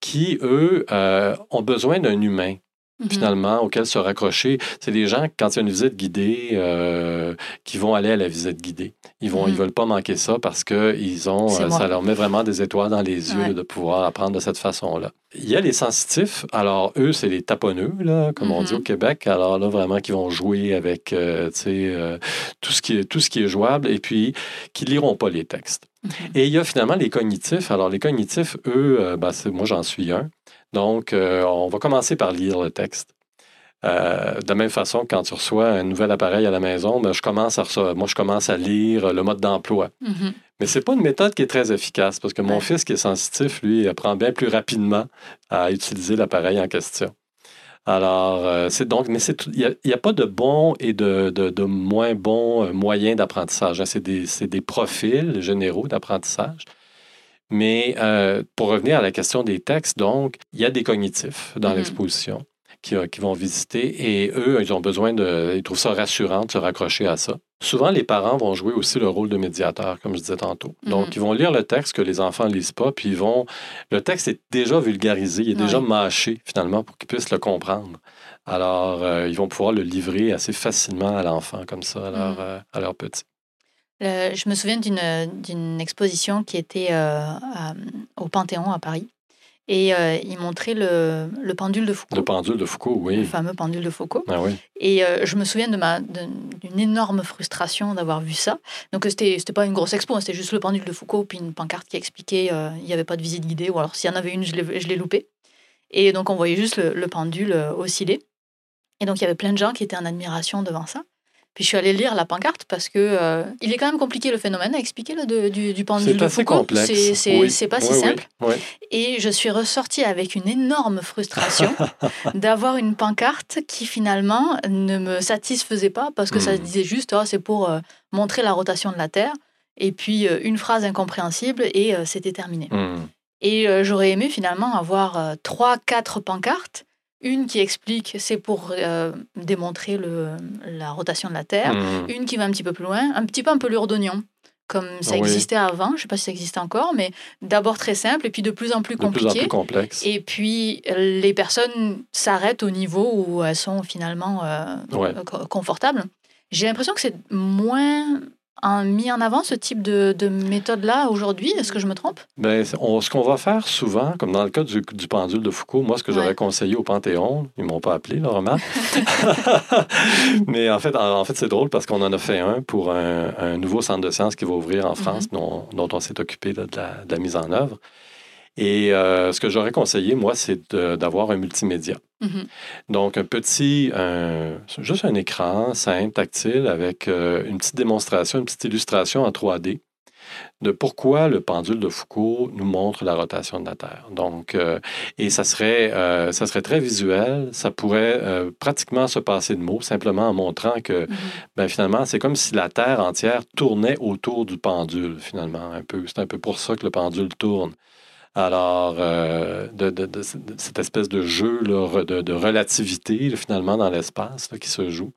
qui, eux, euh, ont besoin d'un humain
Mhm.
finalement, auxquels se raccrocher. C'est des gens, quand il y a une visite guidée, euh, qui vont aller à la visite guidée. Ils vont,
Mhm.
ils veulent pas manquer ça parce que ils ont, euh, ça leur met vraiment des étoiles dans les yeux
Ouais.
de pouvoir apprendre de cette façon-là. Il y a les sensitifs. Alors, eux, c'est les taponneux, là, comme on dit
Mhm.
au Québec. Alors là, vraiment, qui vont jouer avec euh, tout, ce qui est, tout ce qui est jouable et puis qui liront pas les textes. Et il y a finalement les cognitifs. Alors, les cognitifs, eux, euh, ben, moi, j'en suis un. Donc, euh, on va commencer par lire le texte. Euh, de même façon, quand tu reçois un nouvel appareil à la maison, ben, je commence à recevoir- moi, je commence à lire le mode d'emploi.
Mhm.
Mais c'est pas une méthode qui est très efficace parce que mon
Ouais.
fils, qui est sensitif, lui, apprend bien plus rapidement à utiliser l'appareil en question. Alors, euh, c'est donc, mais il n'y a, pas de bons et de, de, de moins bons euh, moyens d'apprentissage. hein. C'est des, profils généraux d'apprentissage. Mais euh, pour revenir à la question des textes, donc, il y a des cognitifs dans
Mhm.
l'exposition. Qui, qui, vont visiter et eux, ils ont besoin de. Ils trouvent ça rassurant de se raccrocher à ça. Souvent, les parents vont jouer aussi le rôle de médiateur, comme je disais tantôt. Donc, ils vont lire le texte que les enfants ne lisent pas, puis ils vont. Le texte est déjà vulgarisé, il est déjà mâché, finalement, pour qu'ils puissent le comprendre. Alors, ils vont pouvoir le livrer assez facilement à l'enfant, comme ça, à leur, à leur petit
je me souviens d'une exposition qui était euh, au Panthéon à Paris. Et euh, il montrait le, le, pendule de Foucault.
Le pendule de Foucault, oui.
Le fameux pendule de Foucault.
Ah, oui.
Et euh, je me souviens d'une énorme frustration d'avoir vu ça. Donc, ce n'était pas une grosse expo, hein, c'était juste le pendule de Foucault, puis une pancarte qui expliquait qu'il n'y avait pas de visite guidée, ou alors s'il y en avait une, je l'ai loupé. Et donc, on voyait juste le, le pendule osciller. Et donc, il y avait plein de gens qui étaient en admiration devant ça. Puis je suis allée lire la pancarte parce que euh, il est quand même compliqué le phénomène à expliquer là, de, du, du pendule
de Foucault.
C'est pas si simple. Et je suis ressortie avec une énorme frustration d'avoir une pancarte qui finalement ne me satisfaisait pas parce que ça hmm. disait juste oh, c'est pour euh, montrer la rotation de la Terre et puis euh, une phrase incompréhensible et c'était terminé. Hmm. Et j'aurais aimé finalement avoir trois, quatre pancartes une qui explique, c'est pour euh, démontrer le, la rotation de la Terre. Mmh. Une qui va un petit peu plus loin, un petit peu un peu d'oignon, comme ça existait avant. Je ne sais pas si ça existe encore, mais d'abord très simple et puis de plus en plus compliqué. De plus en
plus complexe.
Et puis les personnes s'arrêtent au niveau où elles sont finalement euh, confortables. J'ai l'impression que c'est moins mis en avant ce type de, de méthode-là aujourd'hui? Est-ce que je me trompe?
Bien, ce qu'on va faire souvent, comme dans le cas du, du pendule de Foucault, moi, ce que j'aurais conseillé au Panthéon, ils ne m'ont pas appelé, là, vraiment. Mais en fait, en, fait c'est drôle parce qu'on en a fait un pour un, un, nouveau centre de sciences qui va ouvrir en France, mm-hmm. dont, dont, on s'est occupé de, la, de, la, mise en œuvre. Et euh, ce que j'aurais conseillé, moi, c'est d'avoir un multimédia. Mm-hmm. Donc, un petit, juste un écran simple, tactile, avec euh, une petite démonstration, une petite illustration en 3D de pourquoi le pendule de Foucault nous montre la rotation de la Terre. Donc, euh, et ça serait, ça serait très visuel, ça pourrait pratiquement se passer de mots, simplement en montrant que, mm-hmm. ben, finalement, c'est comme si la Terre entière tournait autour du pendule, finalement, un peu. C'est un peu pour ça que le pendule tourne. Alors, euh, cette espèce de jeu de, relativité, finalement, dans l'espace qui se joue,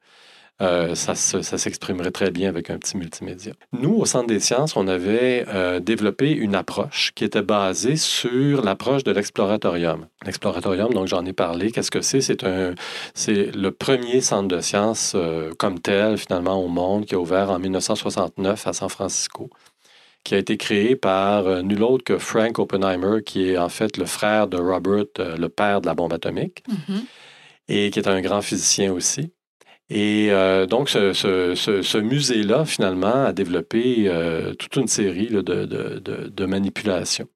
euh, ça, s'exprimerait très bien avec un petit multimédia. Nous, au Centre des sciences, on avait euh, développé une approche qui était basée sur l'approche de l'exploratorium. L'exploratorium, donc j'en ai parlé, qu'est-ce que c'est? C'est le premier centre de sciences comme tel, finalement, au monde, qui a ouvert en 1969 à San Francisco qui a été créé par euh, nul autre que Frank Oppenheimer, qui est en fait le frère de Robert, euh, le père de la bombe atomique, mm-hmm. et qui est un grand physicien aussi. Et euh, donc, ce, musée-là, finalement, a développé toute une série de, de, manipulations.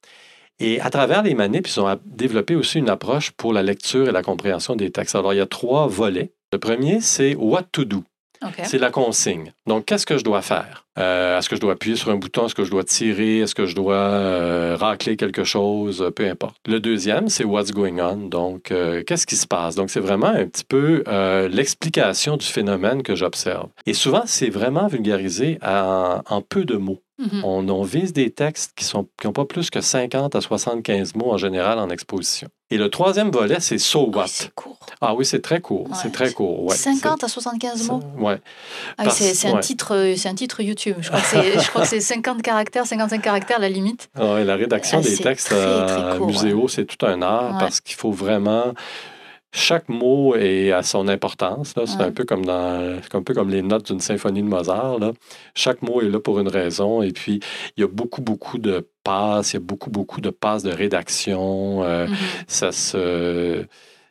Et à travers les manips, ils ont développé aussi une approche pour la lecture et la compréhension des textes. Alors, il y a trois volets. Le premier, c'est What to do. C'est la consigne. Donc, qu'est-ce que je dois faire? Euh, est-ce que je dois appuyer sur un bouton? Est-ce que je dois tirer? Est-ce que je dois euh, racler quelque chose? Peu importe. Le deuxième, c'est what's going on. Donc, euh, qu'est-ce qui se passe? Donc, c'est vraiment un petit peu l'explication du phénomène que j'observe. Et souvent, c'est vraiment vulgarisé en peu de mots. Mm-hmm. on, vise des textes qui n'ont qui pas plus que 50 à 75 mots en général en exposition. Et le troisième volet, c'est So What.
c'est court.
Ah oui, c'est très court. C'est très court.
50 à 75 mots?
Oui.
Ah, c'est un, titre, un titre YouTube. Je crois que c'est 50 caractères, 55 caractères la limite.
Ah, la rédaction ah, des textes à muséo, c'est tout un art parce qu'il faut vraiment chaque mot est à son importance. C'est un, peu comme dans, un peu comme les notes d'une symphonie de Mozart. Là. Chaque mot est là pour une raison. Et puis, il y a beaucoup, beaucoup de passes, il y a beaucoup, beaucoup de passes de rédaction. Euh, mm-hmm. Ça se...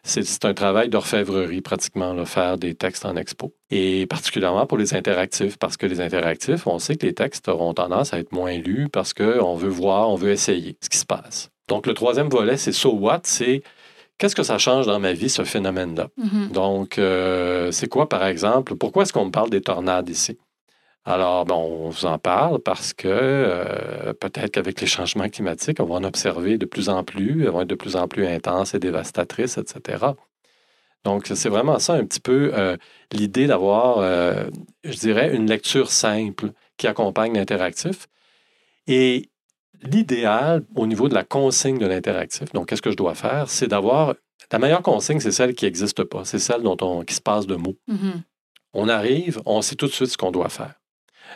C'est un travail d'orfèvrerie pratiquement, là, faire des textes en expo. Et particulièrement pour les interactifs, parce que les interactifs, on sait que les textes auront tendance à être moins lus parce qu'on veut voir, on veut essayer ce qui se passe. Donc le troisième volet, c'est So What? C'est Qu'est-ce que ça change dans ma vie, ce phénomène-là? Mm-hmm. Donc, euh, c'est quoi, par exemple? Pourquoi est-ce qu'on me parle des tornades ici? Alors, bon, on vous en parle parce que euh, peut-être qu'avec les changements climatiques, on va en observer de plus en plus, elles vont être de plus en plus intenses et dévastatrices, etc. Donc, c'est vraiment ça un petit peu euh, l'idée d'avoir, je dirais, une lecture simple qui accompagne l'interactif. Et l'idéal au niveau de la consigne de l'interactif, donc qu'est-ce que je dois faire, c'est d'avoir la meilleure consigne, c'est celle qui n'existe pas. C'est celle dont on, qui se passe de mots.
Mhm.
On arrive, on sait tout de suite ce qu'on doit faire.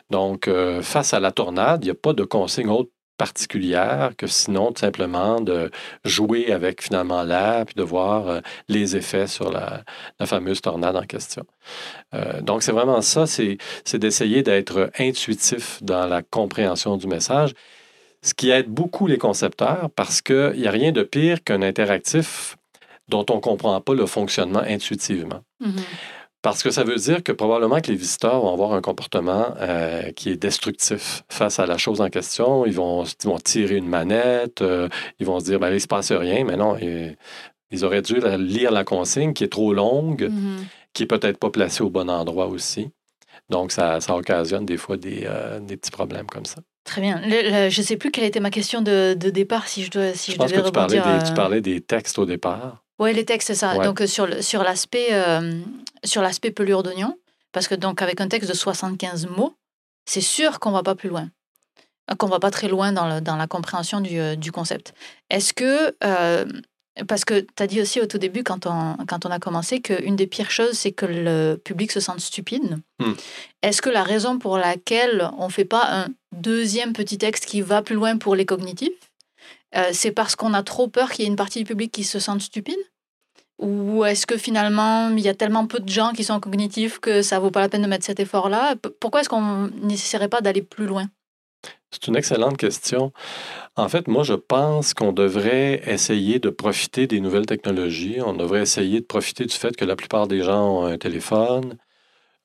Donc, euh, face à la tornade, il n'y a pas de consigne autre particulière que sinon tout simplement de jouer avec finalement l'air puis de voir euh, les effets sur la, la, fameuse tornade en question. Euh, donc c'est vraiment ça, c'est d'essayer d'être intuitif dans la compréhension du message, ce qui aide beaucoup les concepteurs parce qu'il n'y a rien de pire qu'un interactif dont on ne comprend pas le fonctionnement intuitivement.
Mhm.
Parce que ça veut dire que probablement que les visiteurs vont avoir un comportement euh, qui est destructif face à la chose en question. Ils vont, ils vont tirer une manette, euh, ils vont se dire, ben, il ne se passe rien, mais non, ils, ils, auraient dû lire la consigne qui est trop longue,
Mhm.
qui n'est peut-être pas placée au bon endroit aussi. Donc, ça, ça occasionne des fois des, euh, des petits problèmes comme ça.
Très bien. Le- le- je ne sais plus quelle était ma question de, de départ, si je, dois, si je,
Je pense
devais
que tu parlais, des, tu
euh,
parlais des textes au départ.
Oui, les textes, c'est ça.
Ouais.
Donc, euh, sur, sur l'aspect euh, pelure d'oignon, parce que donc avec un texte de 75 mots, c'est sûr qu'on va pas plus loin, qu'on va pas très loin dans, le- dans la compréhension du, euh, du concept. Est-ce que, euh, parce que tu as dit aussi au tout début, quand on, quand on a commencé, qu'une des pires choses, c'est que le public se sente stupide.
Hmm.
Est-ce que la raison pour laquelle on fait pas un deuxième petit texte qui va plus loin pour les cognitifs, euh, c'est parce qu'on a trop peur qu'il y ait une partie du public qui se sente stupide? Ou est-ce que finalement, il y a tellement peu de gens qui sont cognitifs que ça vaut pas la peine de mettre cet effort-là? Pourquoi est-ce qu'on n'essaierait pas d'aller plus loin?
C'est une excellente question. En fait, moi, je pense qu'on devrait essayer de profiter des nouvelles technologies. On devrait essayer de profiter du fait que la plupart des gens ont un téléphone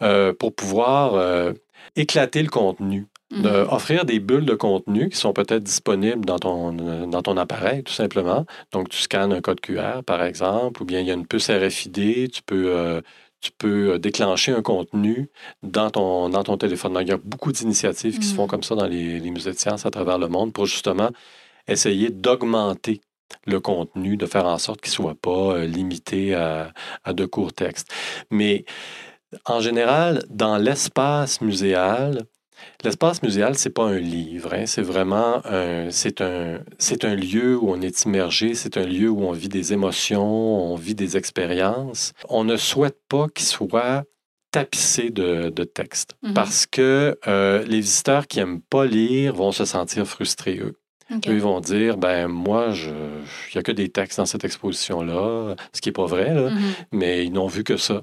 euh, pour pouvoir euh, éclater le contenu.
Mhm.
offrir des bulles de contenu qui sont peut-être disponibles dans ton, dans ton appareil, tout simplement. Donc, tu scannes un code QR, par exemple, ou bien il y a une puce RFID, tu peux, euh, tu peux déclencher un contenu dans ton, dans ton téléphone. Donc, il y a beaucoup d'initiatives qui se font
Mhm.
comme ça dans les, les musées de sciences à travers le monde pour justement essayer d'augmenter le contenu, de faire en sorte qu'il ne soit pas euh, limité à, à de courts textes. Mais en général, dans l'espace muséal, L'espace muséal, c'est pas un livre, hein, c'est vraiment un, c'est un, c'est un lieu où on est immergé, c'est un lieu où on vit des émotions, on vit des expériences. On ne souhaite pas qu'il soit tapissé de, de textes
Mhm.
parce que euh, les visiteurs qui aiment pas lire vont se sentir frustrés, eux. Eux, ils vont dire, ben moi, il n'y a que des textes dans cette exposition-là, ce qui n'est pas vrai, là,
Mhm.
mais ils n'ont vu que ça.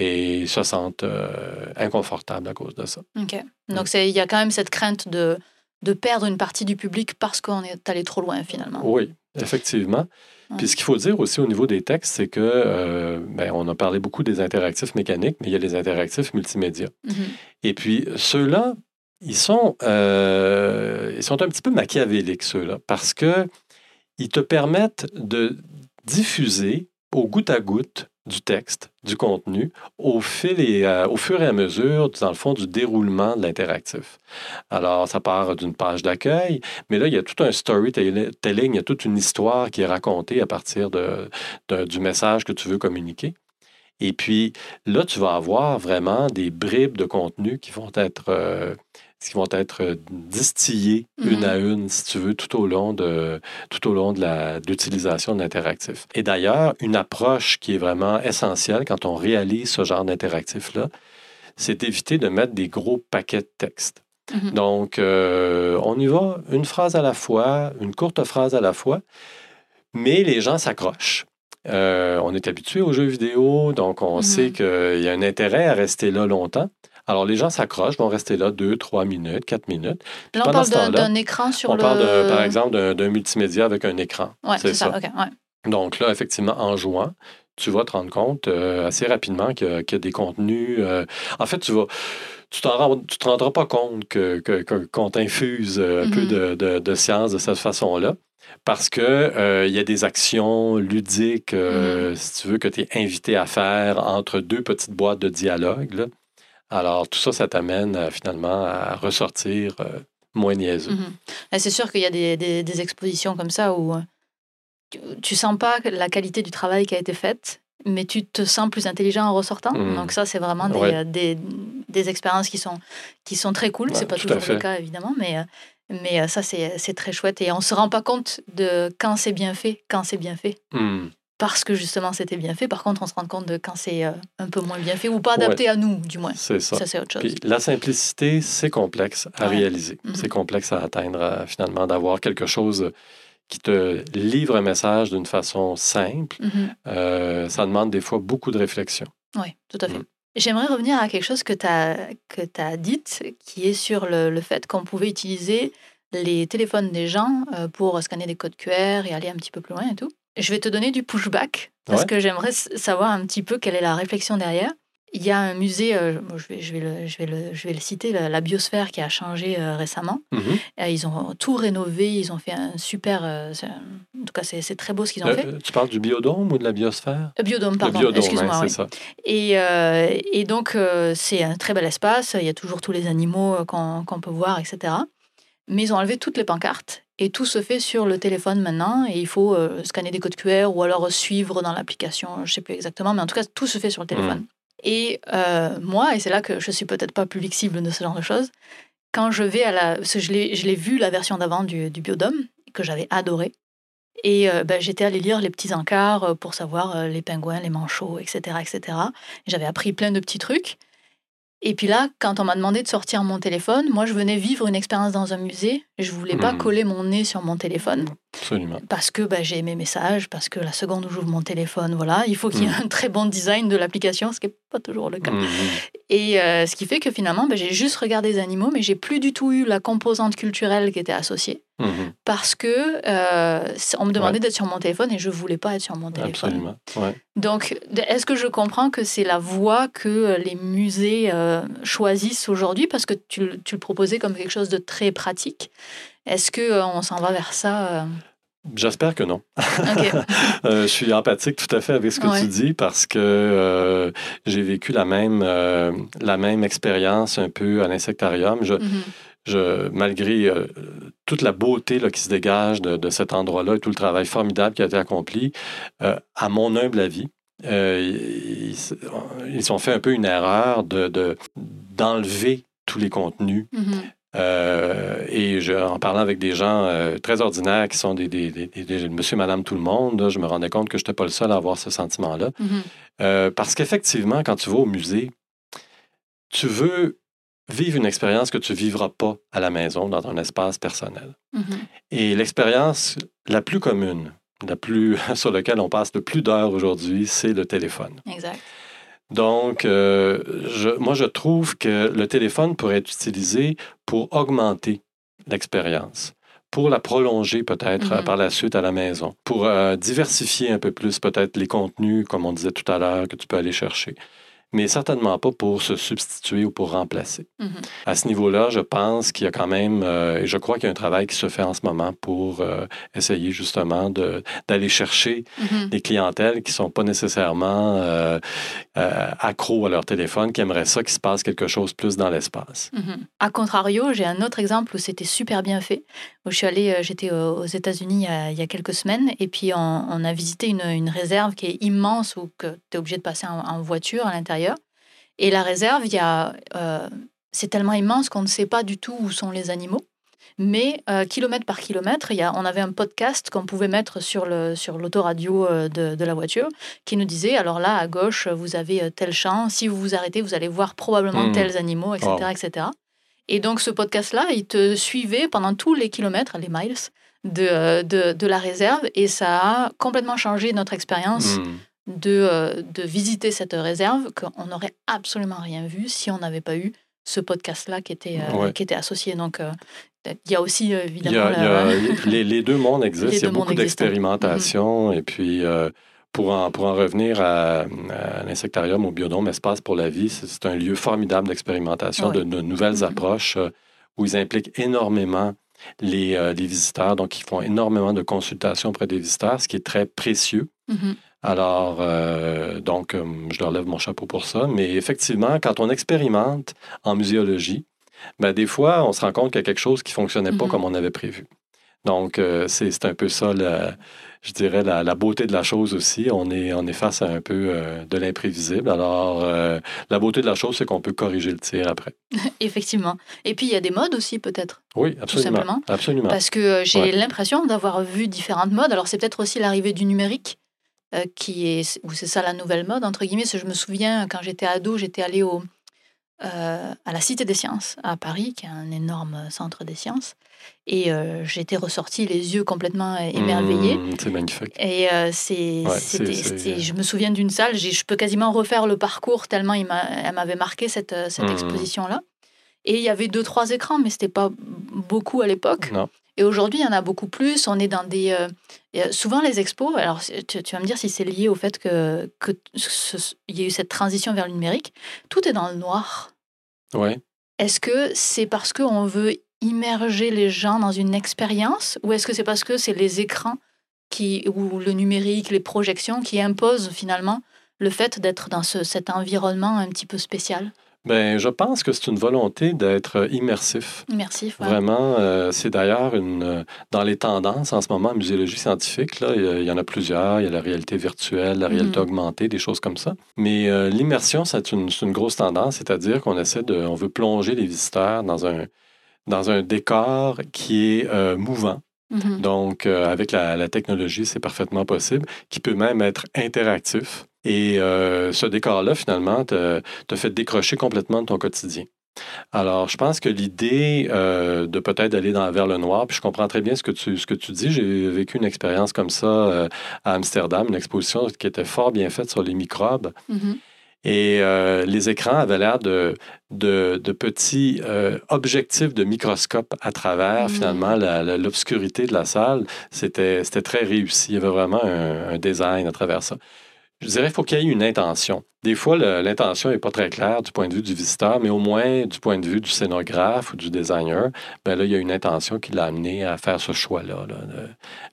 Et se sentent euh, inconfortables à cause de ça.
Ok. Donc il y a quand même cette crainte de, de perdre une partie du public parce qu'on est allé trop loin finalement.
Oui, effectivement. Puis ce qu'il faut dire aussi au niveau des textes, c'est que, euh, ben, on a parlé beaucoup des interactifs mécaniques, mais il y a les interactifs multimédia.
Mhm.
Et puis ceux-là, ils sont, euh, ils sont un petit peu machiavéliques, ceux-là, parce que ils te permettent de diffuser au goutte à goutte du texte, du contenu, au, fil et, euh, au fur et à mesure, dans le fond, du déroulement de l'interactif. Alors, ça part d'une page d'accueil, mais là, il y a tout un storytelling, il y a toute une histoire qui est racontée à partir de, du message que tu veux communiquer. Et puis, là, tu vas avoir vraiment des bribes de contenu qui vont être, euh, qui vont être euh, distillées une
Mhm.
à une, si tu veux, tout au long de, tout au long de l'utilisation de l'interactif. Et d'ailleurs, une approche qui est vraiment essentielle quand on réalise ce genre d'interactif-là, c'est d'éviter de mettre des gros paquets de texte.
Mhm.
Donc, euh, on y va une phrase à la fois, une courte phrase à la fois, mais les gens s'accrochent. Euh, on est habitué aux jeux vidéo, donc on
Mhm.
sait qu'il y a un intérêt à rester là longtemps. Alors, les gens s'accrochent, vont rester là deux, trois minutes, quatre minutes.
Là, on parle d'un écran sur
on
le.
parle, de- par exemple, d'un- multimédia avec un écran.
Ouais,
c'est
ça.
ça.
ok, ouais.
Donc là, effectivement, en jouant, tu vas te rendre compte euh, assez rapidement qu'il y, a- qu'il y a des contenus. euh, en fait, tu vas. Tu tu te rendras pas compte que, que- que- qu'on t'infuse euh, un peu
Mhm.
de, de- de science de cette façon-là. Parce que euh, il y a des actions ludiques, euh, si tu veux, que tu es invité à faire entre deux petites boîtes de dialogue. là. Alors, tout ça, ça t'amène euh, finalement à ressortir euh, moins niaiseux.
Mhm. C'est sûr qu'il y a des, des- des expositions comme ça où euh, tu, tu sens pas la qualité du travail qui a été faite, mais tu te sens plus intelligent en ressortant.
Mhm.
Donc ça, c'est vraiment des,
Ouais.
des, des expériences qui sont, qui sont très cool.
Ouais,
c'est pas toujours le cas, évidemment, mais, mais ça, c'est c'est très chouette. Et on se rend pas compte de quand c'est bien fait, quand c'est bien fait.
Hmm.
Parce que justement c'était bien fait. Par contre, on se rend compte de quand c'est euh, un peu moins bien fait ou pas adapté à nous, du moins.
C'est ça.
Ça, c'est autre chose.
Puis la simplicité, c'est complexe à
Ouais.
réaliser.
Mhm.
C'est complexe à atteindre, finalement, d'avoir quelque chose qui te livre un message d'une façon simple.
Mhm.
Euh, ça demande des fois beaucoup de réflexion.
Oui, tout à fait.
Mm.
J'aimerais revenir à quelque chose que tu as, que as dite, qui est sur le, le fait qu'on pouvait utiliser les téléphones des gens euh, pour scanner des codes QR et aller un petit peu plus loin et tout. Je vais te donner du pushback, parce
Ouais.
que j'aimerais savoir un petit peu quelle est la réflexion derrière. Il y a un musée, euh, bon, je, vais, je, vais le, je, vais le, je vais le citer, la, la biosphère qui a changé euh, récemment.
Mhm.
Euh, ils ont tout rénové, ils ont fait un super... euh, en tout cas, c'est très beau ce qu'ils ont fait.
tu parles du biodôme ou de la biosphère?
Biodôme, pardon, excuse-moi.
hein,
oui. Et, et donc, c'est un très bel espace. Il y a toujours tous les animaux qu'on qu'on peut voir, etc. Mais ils ont enlevé toutes les pancartes. Et tout se fait sur le téléphone maintenant. Et il faut euh, scanner des codes QR ou alors suivre dans l'application. Je ne sais plus exactement. Mais en tout cas, tout se fait sur le téléphone. Et euh, moi, et c'est là que je suis peut-être pas public cible de ce genre de choses, quand je vais à la... Parce que je l'ai vu, la version d'avant du, du Biodôme, que j'avais adoré. Et euh, ben, j'étais allée lire les petits encarts pour savoir les pingouins, les manchots, etc. etc. J'avais appris plein de petits trucs. Et puis là, quand on m'a demandé de sortir mon téléphone, moi, je venais vivre une expérience dans un musée. Je voulais pas
Mhm.
coller mon nez sur mon téléphone
Absolument.
parce que ben, j'ai mes messages, parce que la seconde où j'ouvre mon téléphone, voilà, il faut qu'il y ait un très bon design de l'application, ce qui n'est pas toujours le cas.
Mhm.
Et euh, ce qui fait que finalement, ben, j'ai juste regardé des animaux, mais j'ai plus du tout eu la composante culturelle qui était associée.
Mhm.
Parce que euh, on me demandait d'être sur mon téléphone et je voulais pas être sur mon téléphone.
Absolument. Ouais.
Donc, est-ce que je comprends que c'est la voie que euh, les musées euh, choisissent aujourd'hui? Parce que tu, le- tu le proposais comme quelque chose de très pratique. Est-ce qu'on s'en va vers ça
J'espère que non. Euh, je suis empathique tout à fait avec ce que
Ouais.
tu dis parce que euh, j'ai vécu la même, euh, la même expérience un peu à l'insectarium. Je,
Mhm.
je, malgré toute la beauté là, qui se dégage de, de cet endroit-là et tout le travail formidable qui a été accompli, à mon humble avis, ils, ils ont fait un peu une erreur de, de- d'enlever tous les contenus
Mhm.
Euh, et je, en parlant avec des gens euh, très ordinaires qui sont des, des, des- des- des monsieur, madame, tout le monde, là, je me rendais compte que je n'étais pas le seul à avoir ce sentiment-là.
Mhm.
Euh, parce qu'effectivement, quand tu vas au musée, tu veux vivre une expérience que tu ne vivras pas à la maison, dans ton espace personnel.
Mhm.
Et l'expérience la plus commune, la plus, sur laquelle on passe le plus d'heures aujourd'hui, c'est le téléphone.
Exact.
Donc, euh, je- moi, je trouve que le téléphone pourrait être utilisé pour augmenter l'expérience, pour la prolonger peut-être euh,
Mhm.
par la suite à la maison, pour euh, diversifier un peu plus peut-être les contenus, comme on disait tout à l'heure, que tu peux aller chercher. Mais certainement pas pour se substituer ou pour remplacer.
Mhm.
À ce niveau-là, je pense qu'il y a quand même, euh, et je crois qu'il y a un travail qui se fait en ce moment pour euh, essayer justement de- d'aller chercher
Mhm.
des clientèles qui sont pas nécessairement euh, euh, accros à leur téléphone, qui aimeraient ça qu'il se passe quelque chose plus dans l'espace.
Mhm. A contrario, j'ai un autre exemple où c'était super bien fait. Je suis allée, euh, j'étais aux États-Unis il, y a- il y a quelques semaines, et puis on, on a visité une, une réserve qui est immense où tu es obligé de passer en, en voiture à l'intérieur. Et la réserve, il y a, euh, c'est tellement immense qu'on ne sait pas du tout où sont les animaux. Mais euh, kilomètre par kilomètre, il y a, on avait un podcast qu'on pouvait mettre sur, le, sur l'autoradio de, de la voiture qui nous disait alors là, à gauche, vous avez tel champ. Si vous vous arrêtez, vous allez voir probablement
Mhm.
tels animaux, etc.
Wow.
etc. Et donc, ce podcast-là, il te suivait pendant tous les kilomètres, les miles, de, euh, de, de la réserve. Et ça a complètement changé notre expérience
Hmm.
de, euh, de visiter cette réserve, qu'on n'aurait absolument rien vu si on n'avait pas eu ce podcast-là qui, était euh,
Ouais.
qui était associé. Donc, euh, il y a aussi
Il y
évidemment...
a- il y a-
la-
les, les deux mondes existent.
Les
il y a beaucoup d'expérimentation. Et puis, euh, pour, en, pour en revenir à, à l'insectarium, au biodôme Espace pour la vie, c'est un lieu formidable d'expérimentation,
Ouais.
de, de nouvelles
Mhm.
approches euh, où ils impliquent énormément les, euh, les visiteurs. Donc, ils font énormément de consultations auprès des visiteurs, ce qui est très précieux.
Mhm.
Alors, euh, donc, euh, je leur lève mon chapeau pour ça. Mais effectivement, quand on expérimente en muséologie, ben, des fois, on se rend compte qu'il y a quelque chose qui ne fonctionnait pas
Mhm.
comme on avait prévu. Donc, c'est c'est un peu ça, la- je dirais, la, la beauté de la chose aussi. On est, on est face à un peu euh, de l'imprévisible. Alors, euh, la beauté de la chose, c'est qu'on peut corriger le tir après.
Effectivement. Et puis, il y a des modes aussi, peut-être.
Oui, absolument.
simplement.
Absolument.
Parce que euh, j'ai
Ouais.
l'impression d'avoir vu différentes modes. Alors, c'est peut-être aussi l'arrivée du numérique euh, qui est, où c'est ça la nouvelle mode, entre guillemets. Je me souviens, quand j'étais ado, j'étais allée au, euh, à la Cité des Sciences à Paris, qui est un énorme centre des sciences. Et euh, j'étais ressortie les yeux complètement émerveillée.
Mmh, c'est magnifique.
Et euh, c'est,
Ouais,
c'était-
c'est- c'est-
c'était- je me souviens d'une salle, j'ai- je peux quasiment refaire le parcours tellement il m'a, elle m'avait marqué cette, euh, cette
Mhm.
exposition-là. Et il y avait deux, trois écrans, mais c'était pas beaucoup à l'époque.
Non.
Et aujourd'hui, il y en a beaucoup plus. On est dans des. euh, souvent, les expos, alors tu, tu vas me dire si c'est lié au fait que, que y a eu cette transition vers le numérique, tout est dans le noir.
Oui.
Est-ce que c'est parce qu'on veut immerger les gens dans une expérience ou est-ce que c'est parce que c'est les écrans qui, ou le numérique, les projections qui imposent finalement le fait d'être dans ce- cet environnement un petit peu spécial,
Ben, je pense que c'est une volonté d'être immersif.
immersif ouais.
Vraiment, euh, c'est d'ailleurs une euh, dans les tendances en ce moment en muséologie scientifique, là, il y en a plusieurs. Il y a la réalité virtuelle, la réalité
Mhm.
augmentée, des choses comme ça. Mais euh, l'immersion, c'est une, une grosse tendance, c'est-à-dire qu'on essaie de, on veut plonger les visiteurs dans un dans un décor qui est euh, mouvant.
Mhm.
Donc, euh, avec la, la technologie, c'est parfaitement possible, qui peut même être interactif. Et euh, ce décor-là, finalement, te, te fait décrocher complètement de ton quotidien. Alors, je pense que l'idée euh, de peut-être aller dans, vers le noir, puis je comprends très bien ce que tu, ce que tu dis. J'ai vécu une expérience comme ça euh, à Amsterdam, une exposition qui était fort bien faite sur les microbes.
Mhm.
Et euh, les écrans avaient l'air de, de, de petits objectifs de microscope à travers,
Mm.
finalement, la- la- l'obscurité de la salle. C'était c'était très réussi. Il y avait vraiment un, un design à travers ça. Je dirais qu'il faut qu'il y ait une intention. Des fois, l'intention n'est pas très claire du point de vue du visiteur, mais au moins du point de vue du scénographe ou du designer, ben là, il y a une intention qui l'a amené à faire ce choix-là là,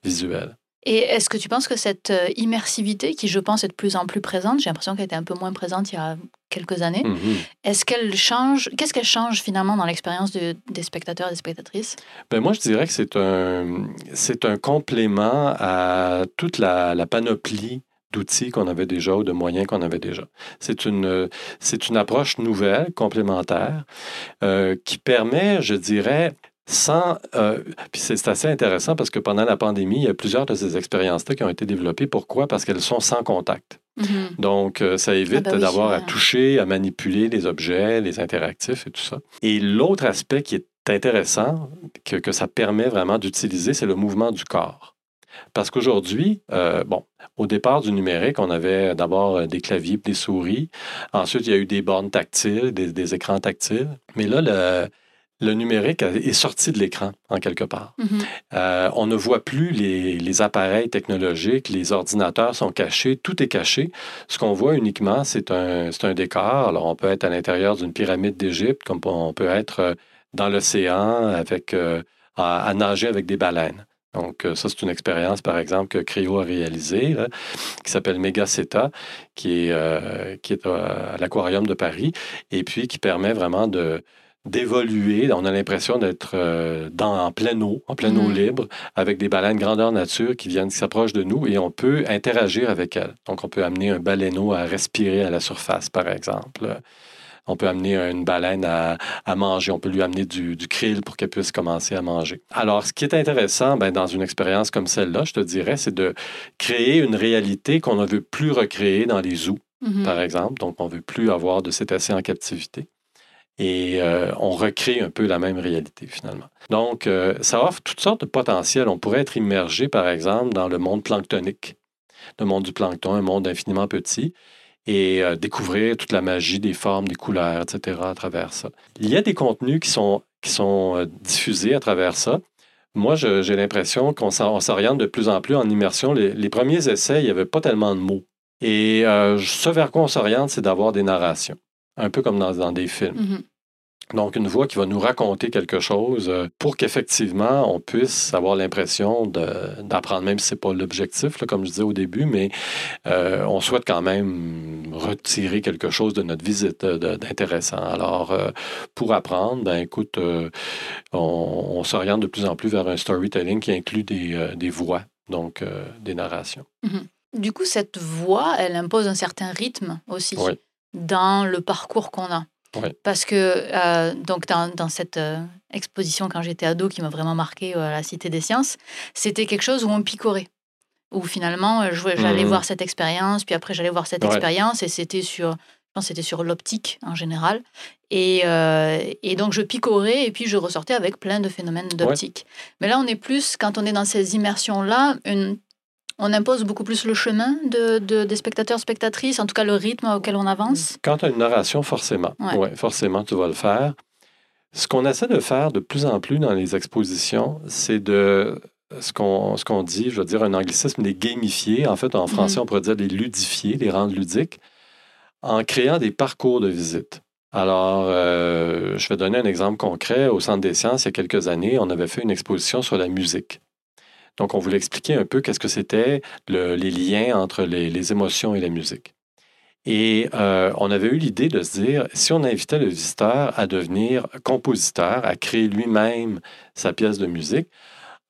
visuel.
Et est-ce que tu penses que cette euh, immersivité, qui je pense est de plus en plus présente, j'ai l'impression qu'elle était un peu moins présente il y a quelques années,
Mhm.
est-ce qu'elle change, qu'est-ce qu'elle change finalement dans l'expérience de- des spectateurs et des spectatrices?
Ben moi, je dirais que c'est un, c'est un complément à toute la, la panoplie d'outils qu'on avait déjà ou de moyens qu'on avait déjà. C'est une, c'est une approche nouvelle, complémentaire, euh, qui permet, je dirais, sans... euh, puis c'est assez intéressant parce que pendant la pandémie, il y a plusieurs de ces expériences-là qui ont été développées. Pourquoi? Parce qu'elles sont sans contact.
Mhm.
Donc, euh, ça évite
Ah bah oui,
d'avoir à toucher, à manipuler les objets, les interactifs et tout ça. Et l'autre aspect qui est intéressant, que, que ça permet vraiment d'utiliser, c'est le mouvement du corps. Parce qu'aujourd'hui, euh, bon, au départ du numérique, on avait d'abord euh, des claviers des souris. Ensuite, il y a eu des bornes tactiles, des, des écrans tactiles. Mais là, le, le numérique est sorti de l'écran, en quelque part.
Mhm.
Euh, on ne voit plus les, les appareils technologiques, les ordinateurs sont cachés, tout est caché. Ce qu'on voit uniquement, c'est un, un décor. Alors, on peut être à l'intérieur d'une pyramide d'Égypte, comme on peut être dans l'océan avec, euh, à, à nager avec des baleines. Donc, euh, ça, c'est une expérience, par exemple, que Creo a réalisée, là, qui s'appelle Megaceta, qui est, euh, qui est à, à l'Aquarium de Paris, et puis qui permet vraiment de d'évoluer. On a l'impression d'être euh, dans, en pleine eau, en pleine eau
Mhm.
libre, avec des baleines grandeur nature qui viennent, qui s'approchent de nous et on peut interagir avec elles. Donc, on peut amener un baleineau à respirer à la surface, par exemple. On peut amener une baleine à, à manger. On peut lui amener du, du krill pour qu'elle puisse commencer à manger. Alors, ce qui est intéressant ben, dans une expérience comme celle-là, je te dirais, c'est de créer une réalité qu'on ne veut plus recréer dans les zoos,
Mhm.
par exemple. Donc, on ne veut plus avoir de cétacés en captivité. Et euh, on recrée un peu la même réalité, finalement. Donc, euh, ça offre toutes sortes de potentiels. On pourrait être immergé, par exemple, dans le monde planctonique, le monde du plancton, un monde infiniment petit, et euh, découvrir toute la magie des formes, des couleurs, etc. à travers ça. Il y a des contenus qui sont, euh, diffusés à travers ça. Moi, j'ai l'impression qu'on s'oriente de plus en plus en immersion. Les, premiers essais, il n'y avait pas tellement de mots. Et euh, ce vers quoi on s'oriente, c'est d'avoir des narrations, un peu comme dans, des films.
Mhm.
Donc, une voix qui va nous raconter quelque chose euh, pour qu'effectivement, on puisse avoir l'impression de- d'apprendre, même si ce n'est pas l'objectif, comme je disais au début, mais euh, on souhaite quand même retirer quelque chose de notre visite euh, d'intéressant. Alors, euh, pour apprendre, ben écoute, euh, on, on s'oriente de plus en plus vers un storytelling qui inclut des, des voix, donc des narrations.
Du coup, cette voix, elle impose un certain rythme aussi
Oui.
dans le parcours qu'on a.
Oui.
Parce que euh, donc dans, dans cette euh, exposition quand j'étais ado qui m'a vraiment marqué euh, à la Cité des Sciences, c'était quelque chose où on picorait, où finalement, j'allais
Mhm.
voir cette expérience, puis après, j'allais voir cette
Ouais.
expérience, et c'était sur, c'était sur l'optique en général. Et, euh, et donc, je picorais, et puis je ressortais avec plein de phénomènes d'optique. Mais là, on est plus, quand on est dans ces immersions-là, une- on impose beaucoup plus le chemin de, de- des spectateurs, spectatrices, en tout cas le rythme auquel on avance?
Quand tu as une narration, forcément.
Ouais.
Ouais, forcément, tu vas le faire. Ce qu'on essaie de faire de plus en plus dans les expositions, c'est de ce qu'on ce qu'on dit, je veux dire un anglicisme, les gamifier. En fait, en français,
Mhm.
on pourrait dire les ludifier, les rendre ludiques, en créant des parcours de visite. Alors, euh, je vais donner un exemple concret. Au Centre des sciences, il y a quelques années, on avait fait une exposition sur la musique. Donc, on voulait expliquer un peu qu'est-ce que c'était le- les liens entre les, émotions et la musique. Et euh, on avait eu l'idée de se dire, si on invitait le visiteur à devenir compositeur, à créer lui-même sa pièce de musique,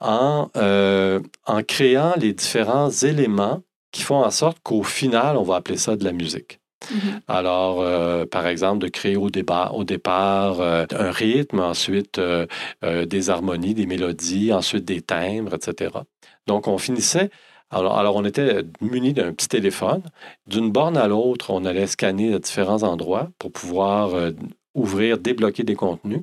en, euh, en créant les différents éléments qui font en sorte qu'au final, on va appeler ça de la musique.
Mhm.
Alors, euh, par exemple, de créer au, débat, au départ euh, un rythme, ensuite euh, des harmonies, des mélodies, ensuite des timbres, etc. Donc, on finissait. Alors, alors on était muni d'un petit téléphone. D'une borne à l'autre, on allait scanner à différents endroits pour pouvoir euh, ouvrir, débloquer des contenus.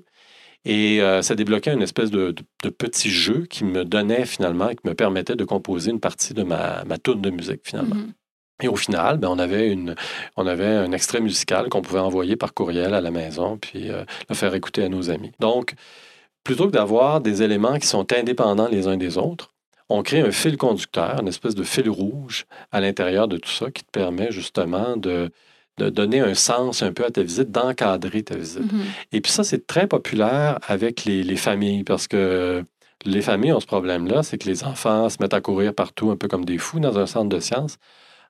Et euh, ça débloquait une espèce de, de- de petit jeu qui me donnait finalement, qui me permettait de composer une partie de ma, ma tourne de musique finalement.
Mhm.
Et au final, ben, on, avait une, on avait un extrait musical qu'on pouvait envoyer par courriel à la maison, puis euh, le faire écouter à nos amis. Donc, plutôt que d'avoir des éléments qui sont indépendants les uns des autres, on crée un fil conducteur, une espèce de fil rouge à l'intérieur de tout ça qui te permet justement de, de donner un sens un peu à ta visite, d'encadrer ta visite.
Mhm.
Et puis ça, c'est très populaire avec les, les familles parce que les familles ont ce problème-là, c'est que les enfants se mettent à courir partout un peu comme des fous dans un centre de sciences.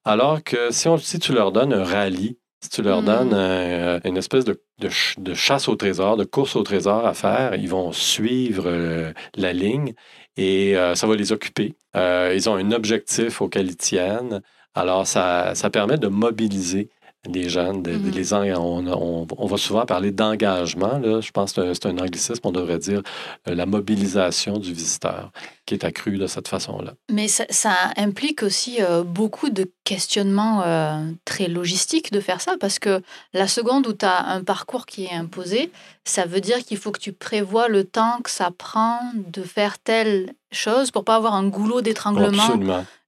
Alors que si, on, si tu leur donnes un rallye, si tu leur
Mhm.
donnes un- une espèce de, de ch- de chasse au trésor, de course au trésor à faire, ils vont suivre euh, la ligne et euh, ça va les occuper. Euh, ils ont un objectif auquel ils tiennent. Alors, ça, ça permet de mobiliser les jeunes. de- les en- on, on- on va souvent parler d'engagement. Je pense que c'est un- anglicisme. On devrait dire euh, la mobilisation du visiteur qui est accrue de cette façon-là.
Mais ça, ça implique aussi euh, beaucoup de questionnements euh, très logistiques de faire ça, parce que la seconde où tu as un parcours qui est imposé, ça veut dire qu'il faut que tu prévois le temps que ça prend de faire telle chose pour pas avoir un goulot d'étranglement.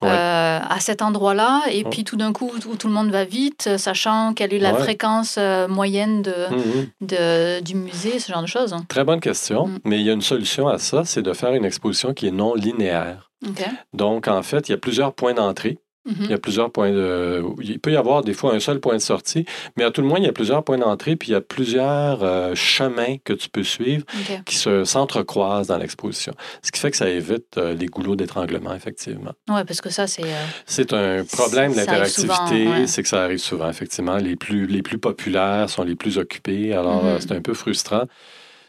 Ouais.
euh, à cet endroit-là, et puis tout d'un coup où tout le monde va vite, euh, sachant quelle est la
Ouais.
fréquence euh, moyenne de,
Mhm.
de- du musée, ce genre de choses.
Très bonne question.
Mm.
Mais il y a une solution à ça, c'est de faire une exposition qui est non linéaire. Donc, en fait, il y a plusieurs points d'entrée.
Mhm.
Il y a plusieurs points de. Il peut y avoir des fois un seul point de sortie, mais à tout le moins, il y a plusieurs points d'entrée, puis il y a plusieurs euh, chemins que tu peux suivre qui se s'entrecroisent dans l'exposition. Ce qui fait que ça évite euh, les goulots d'étranglement, effectivement.
Ouais, parce que ça, c'est. euh,
C'est un problème
ouais.
c'est que ça arrive souvent, effectivement. Les plus, les plus populaires sont les plus occupés, alors
Mhm.
c'est un peu frustrant.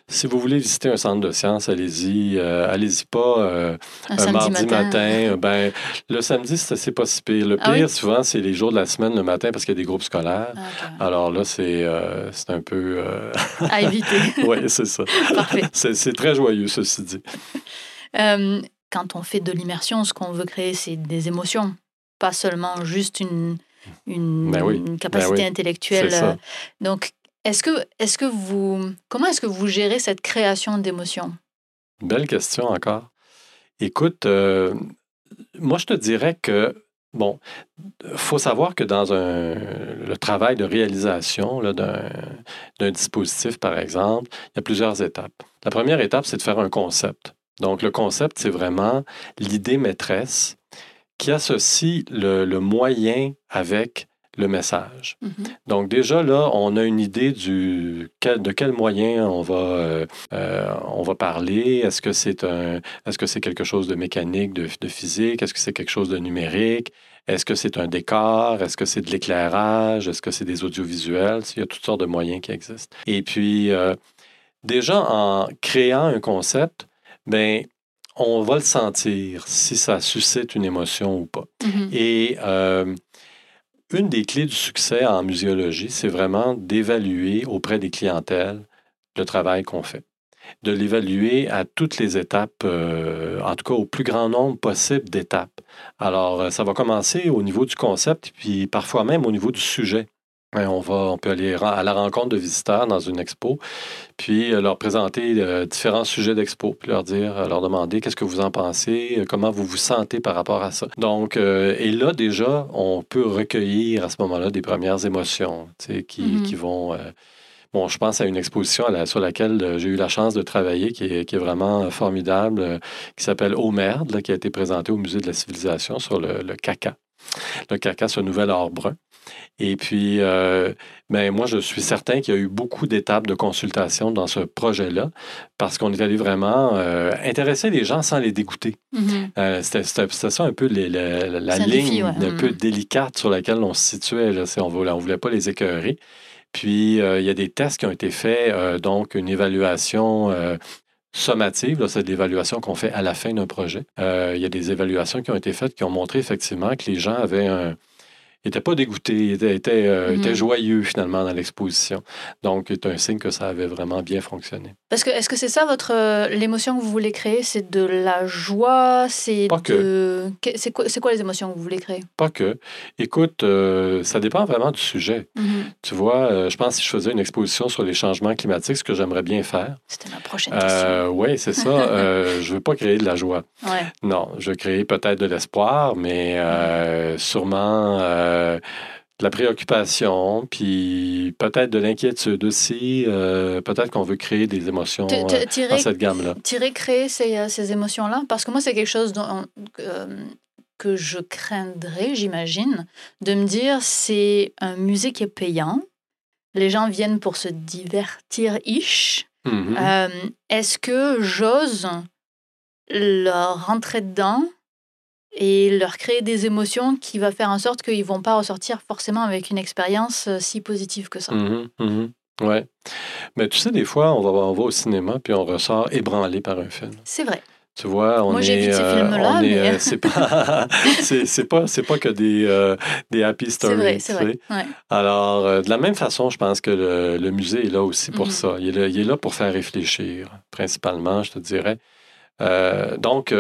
Si vous voulez visiter un centre de sciences, allez-y. euh, allez-y pas euh,
un,
mardi
matin.
matin. ben, le samedi, c'est pas si pire. Le
Ah
pire,
oui?
souvent, c'est les jours de la semaine, le matin, parce qu'il y a des groupes scolaires.
Ah.
Alors là, c'est euh, c'est un peu... euh,
À éviter.
oui, c'est ça.
Parfait.
C'est c'est très joyeux, ceci dit.
Quand on fait de l'immersion, ce qu'on veut créer, c'est des émotions, pas seulement juste une, une,
Ben oui,
une capacité
ben oui,
intellectuelle.
c'est ça.
euh. Donc, est-ce que, est que vous, comment est-ce que vous gérez cette création d'émotions?
Belle question encore. Écoute, euh, moi, je te dirais que, bon, faut savoir que dans un, le travail de réalisation d'un dispositif, par exemple, il y a plusieurs étapes. La première étape, c'est de faire un concept. Donc, le concept, c'est vraiment l'idée maîtresse qui associe le, le moyen avec le message.
Mhm.
Donc déjà là, on a une idée du quel- de quel moyen on va euh, euh, on va parler. Est-ce que c'est un est-ce que c'est quelque chose de mécanique, de, de physique? Est-ce que c'est quelque chose de numérique? Est-ce que c'est un décor? Est-ce que c'est de l'éclairage? Est-ce que c'est des audiovisuels? Il y a toutes sortes de moyens qui existent. Et puis euh, déjà en créant un concept, ben on va le sentir si ça suscite une émotion ou pas.
Mhm.
Et une des clés du succès en muséologie, c'est vraiment d'évaluer auprès des clientèles le travail qu'on fait. de l'évaluer à toutes les étapes, euh, en tout cas au plus grand nombre possible d'étapes. Alors, euh, ça va commencer au niveau du concept, puis parfois même au niveau du sujet. On, va, on peut aller à la rencontre de visiteurs dans une expo, puis euh, leur présenter différents sujets d'expo, puis leur dire, leur demander qu'est-ce que vous en pensez, comment vous vous sentez par rapport à ça. Donc, et là, déjà, on peut recueillir à ce moment-là des premières émotions qui, mm-hmm. qui vont Bon, je pense à une exposition sur laquelle euh, j'ai eu la chance de travailler, qui est, vraiment euh, formidable, euh, qui s'appelle Au Merde, qui a été présentée au Musée de la civilisation sur le, caca. Le caca, c'est un nouvel or brun. Et puis, ben, moi, je suis certain qu'il y a eu beaucoup d'étapes de consultation dans ce projet-là, parce qu'on est allé vraiment intéresser les gens sans les dégoûter. Mm-hmm. C'était ça un peu la ligne un peu mm-hmm. délicate sur laquelle on se situait. Là, on ne voulait pas les écœurer. Puis, euh, il y a des tests qui ont été faits, euh, donc une évaluation euh, sommative, c'est l'évaluation qu'on fait à la fin d'un projet. il y a des évaluations qui ont été faites qui ont montré effectivement que les gens avaient un, n'était pas dégoûté, il était, euh, mhm. joyeux finalement dans l'exposition. Donc, c'est un signe que ça avait vraiment bien fonctionné.
Parce que est-ce que c'est ça votre euh, l'émotion que vous voulez créer, c'est de la joie, c'est
pas que.
C'est quoi, quoi, les émotions que vous voulez créer?
Pas que. Écoute, euh, ça dépend vraiment du sujet. Mhm. Tu vois, je pense que si je faisais une exposition sur les changements climatiques, ce que j'aimerais bien faire.
C'était ma prochaine question.
oui, c'est ça. je veux pas créer de la joie. Non, je veux créer peut-être de l'espoir, mais sûrement euh, de la préoccupation, puis peut-être de l'inquiétude aussi. Euh, peut-être qu'on veut créer des émotions euh, dans cette gamme-là.
Tirer, créer ces, ces émotions-là, parce que moi, c'est quelque chose dont, que je craindrais, j'imagine, de me dire c'est un musée qui est payant. Les gens viennent pour se divertir-ish. Mm-hmm. Est-ce que j'ose leur rentrer dedans et leur créer des émotions qui va faire en sorte qu'ils vont pas ressortir forcément avec une expérience euh, si positive que ça.
-hmm, Ouais. Mais tu sais, des fois, on va, on va au cinéma puis on ressort ébranlé par un film.
C'est vrai.
Tu vois, on
Moi, ces euh, mais... Euh,
c'est pas, c'est pas, c'est pas que des, des happy stories.
C'est vrai, c'est vrai.
Alors, de la même façon, je pense que le, le musée est là aussi pour mm-hmm. ça. Il est là, il est là, pour faire réfléchir, principalement, je te dirais. donc,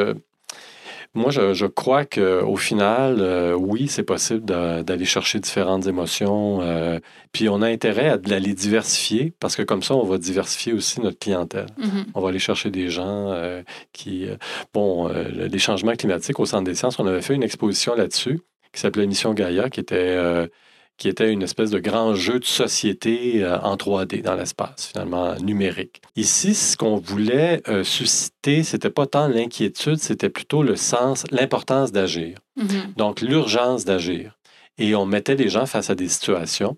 moi, je, crois qu'au final, euh, oui, c'est possible d'aller chercher différentes émotions. Euh, puis on a intérêt à, les diversifier parce que comme ça, on va diversifier aussi notre clientèle. Mm-hmm. On va aller chercher des gens euh, qui... bon, les changements climatiques au Centre des sciences, on avait fait une exposition là-dessus qui s'appelait Mission Gaïa, qui était qui était une espèce de grand jeu de société euh, en 3D dans l'espace, finalement numérique. Ici, ce qu'on voulait euh, susciter, c'était pas tant l'inquiétude, c'était plutôt le sens, l'importance d'agir. Mm-hmm. Donc, l'urgence d'agir. Et on mettait les gens face à des situations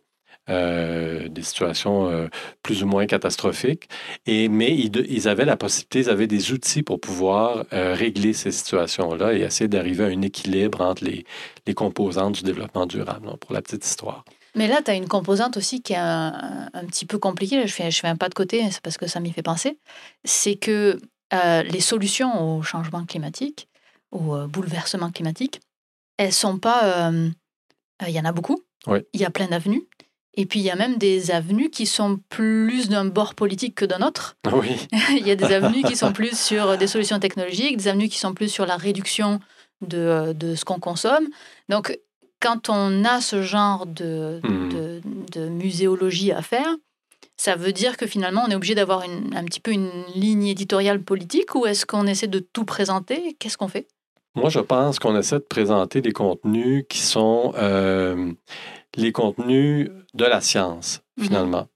euh, des situations euh, plus ou moins catastrophiques. Et, mais ils, avaient la possibilité, ils avaient des outils pour pouvoir euh, régler ces situations-là et essayer d'arriver à un équilibre entre les, les composantes du développement durable, pour la petite histoire.
Mais là, tu as une composante aussi qui est un, petit peu compliquée. Je fais, je fais un pas de côté, c'est parce que ça m'y fait penser. C'est que les solutions au changement climatique, au bouleversement climatique, elles sont pas. Il y en a beaucoup. Il y a plein d'avenues. Et puis, il y a même des avenues qui sont plus d'un bord politique que d'un autre.
Ah oui.
il y a des avenues qui sont plus sur des solutions technologiques, des avenues qui sont plus sur la réduction de, de ce qu'on consomme. Donc, quand on a ce genre de, hmm. de, de, muséologie à faire, ça veut dire que finalement, on est obligé d'avoir un petit peu une ligne éditoriale politique ou est-ce qu'on essaie de tout présenter? Qu'est-ce qu'on fait?
Moi, je pense qu'on essaie de présenter des contenus qui sont euh, les contenus de la science, mhm. finalement.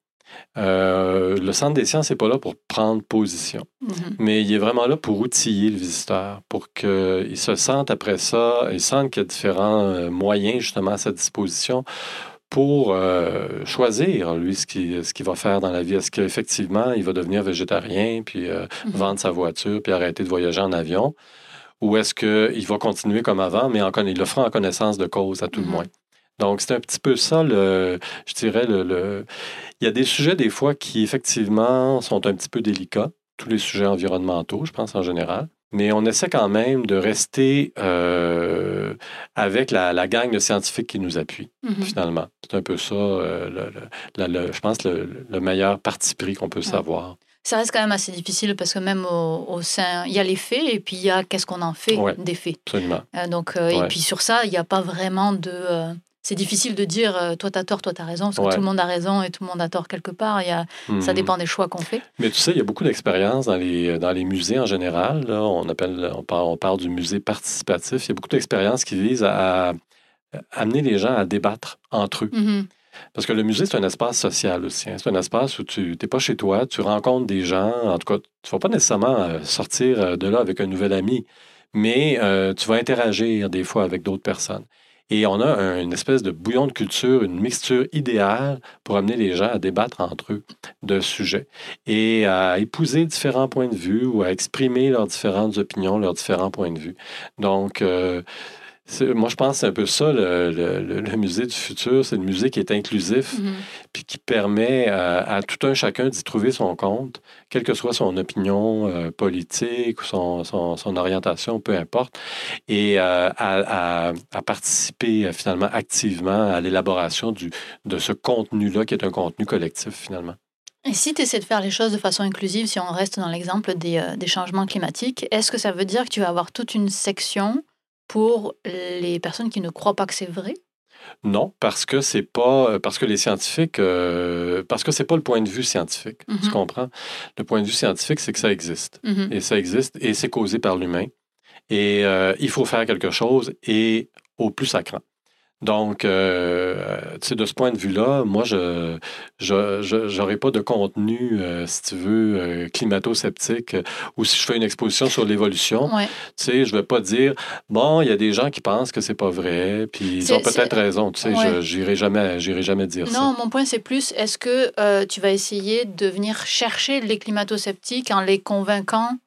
Euh, le Centre des sciences n'est pas là pour prendre position, mhm. mais il est vraiment là pour outiller le visiteur, pour qu'il se sente après ça, il sente qu'il y a différents euh, moyens justement à sa disposition pour euh, choisir, lui, ce qu'il ce va faire dans la vie. Est-ce qu'effectivement, il va devenir végétarien, puis mhm. vendre sa voiture, puis arrêter de voyager en avion? Ou est-ce qu'il va continuer comme avant, mais en, il le fera en connaissance de cause, à tout le moins? Donc, c'est un petit peu ça, le, je dirais, le, il y a des sujets des fois qui, effectivement, sont un petit peu délicats, tous les sujets environnementaux, je pense en général. Mais on essaie quand même de rester euh, avec la, la, gang de scientifiques qui nous appuient, mm-hmm. finalement. C'est un peu ça, euh, le, je pense, le, meilleur parti pris qu'on peut savoir.
Ça reste quand même assez difficile parce que même au, sein, il y a les faits et puis il y a qu'est-ce qu'on en fait des faits.
Absolument.
donc, Et puis sur ça, il n'y a pas vraiment de c'est difficile de dire euh, toi t'as tort, toi t'as raison, parce que tout le monde a raison et tout le monde a tort quelque part. Il y a, Ça mhm. dépend des choix qu'on fait.
Mais tu sais, il y a beaucoup d'expériences dans les, dans les musées en général. Là, on, appelle, on, parle, on parle du musée participatif. Il y a beaucoup d'expériences qui visent à, amener les gens à débattre entre eux. Mhm. Parce que le musée, c'est un espace social aussi. Hein. C'est un espace où tu n'es pas chez toi, tu rencontres des gens. En tout cas, tu ne vas pas nécessairement euh, sortir euh, de là avec un nouvel ami, mais tu vas interagir des fois avec d'autres personnes. Et on a une espèce de bouillon de culture, une mixture idéale pour amener les gens à débattre entre eux de sujets et à épouser différents points de vue ou à exprimer leurs différentes opinions, leurs différents points de vue. Donc, euh, moi, je pense que c'est un peu ça, le, musée du futur. C'est le musée qui est inclusif, mm-hmm. puis qui permet à, tout un chacun d'y trouver son compte, quelle que soit son opinion euh, politique ou son, son, orientation, peu importe, et euh, à, participer euh, finalement activement à l'élaboration de ce contenu-là, qui est un contenu collectif finalement.
Et si tu essaies de faire les choses de façon inclusive, si on reste dans l'exemple des, des changements climatiques, est-ce que ça veut dire que tu vas avoir toute une section pour les personnes qui ne croient pas que c'est vrai?
Non, parce que c'est pas parce que les scientifiques euh, parce que c'est pas le point de vue scientifique. Tu mm-hmm. comprends? Le point de vue scientifique, c'est que ça existe. Mm-hmm. Et ça existe et c'est causé par l'humain. Et euh, il faut faire quelque chose et au plus sacrant. Donc, euh, de ce point de vue-là, moi, je n'aurai pas de contenu, euh, si tu veux, euh, climato-sceptique, ou si je fais une exposition sur l'évolution, tu sais, je ne vais pas dire, bon, il y a des gens qui pensent que c'est pas vrai, puis ils ont peut-être raison, tu sais, je j'irai jamais, jamais dire
non,
ça.
Non, mon point, c'est plus, est-ce que tu vas essayer de venir chercher les climato-sceptiques en les convainquant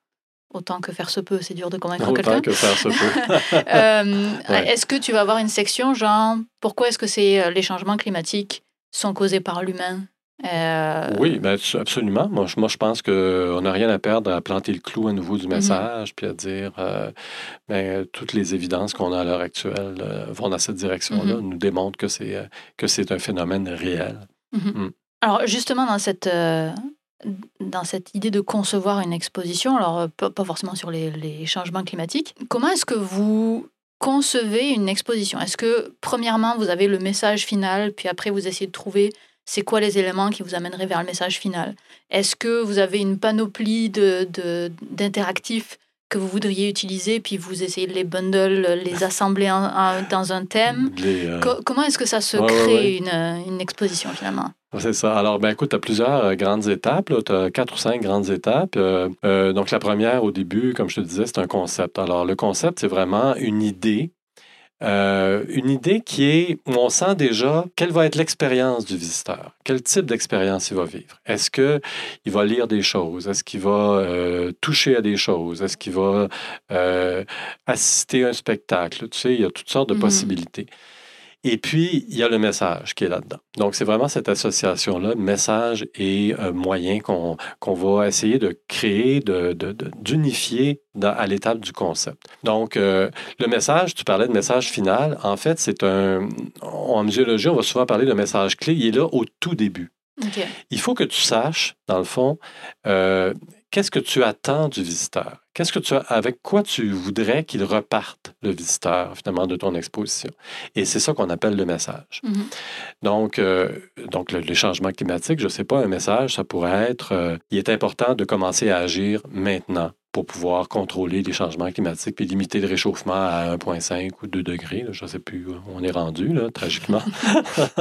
autant que faire se peut, c'est dur de convaincre quelqu'un.
Autant que faire se peut.
Euh, est-ce que tu vas avoir une section genre pourquoi est-ce que c'est euh, les changements climatiques sont causés par l'humain?
Euh, Oui, ben, absolument. Moi, moi je pense qu'on n'a rien à perdre à planter le clou à nouveau du mhm. message, puis à dire ben, toutes les évidences qu'on a à l'heure actuelle vont dans cette direction-là, mhm. nous démontrent que c'est un phénomène réel.
Mhm. Mm. Alors justement, dans cette, dans cette idée de concevoir une exposition, alors euh, pas forcément sur les, changements climatiques, comment est-ce que vous concevez une exposition? Est-ce que premièrement vous avez le message final, puis après vous essayez de trouver c'est quoi les éléments qui vous amèneraient vers le message final? Est-ce que vous avez une panoplie d'interactifs que vous voudriez utiliser, puis vous essayez de les bundle, les assembler dans un thème euh, Comment est-ce que ça se crée Une, une exposition finalement?
C'est ça. Alors, ben écoute, tu as plusieurs euh, grandes étapes. Tu as quatre ou cinq grandes étapes. Euh, euh, donc, la première, au début, comme je te disais, c'est un concept. Alors, le concept, c'est vraiment une idée. Une idée qui est où on sent déjà quelle va être l'expérience du visiteur, quel type d'expérience il va vivre. Est-ce qu'il va lire des choses? Est-ce qu'il va toucher à des choses? Est-ce qu'il va assister à un spectacle? Tu sais, il y a toutes sortes de mm-hmm. possibilités. Et puis, il y a le message qui est là-dedans. Donc, c'est vraiment cette association-là, message et euh, moyen qu'on va essayer de créer, d'unifier de, à l'étape du concept. Donc, euh, le message, tu parlais de message final. En fait, c'est un... En muséologie, on va souvent parler de message clé. Il est là au tout début. Il faut que tu saches, dans le fond, euh, qu'est-ce que tu attends du visiteur? Qu'est-ce que tu as, avec quoi tu voudrais qu'il reparte, le visiteur, finalement, de ton exposition? Et c'est ça qu'on appelle le message. Mm-hmm. Donc, euh, donc le, les changements climatiques, je ne sais pas, un message, ça pourrait être, euh, il est important de commencer à agir maintenant pour pouvoir contrôler les changements climatiques puis limiter le réchauffement à 1,5 ou 2 degrés. Je ne sais plus où on est rendu, là, tragiquement.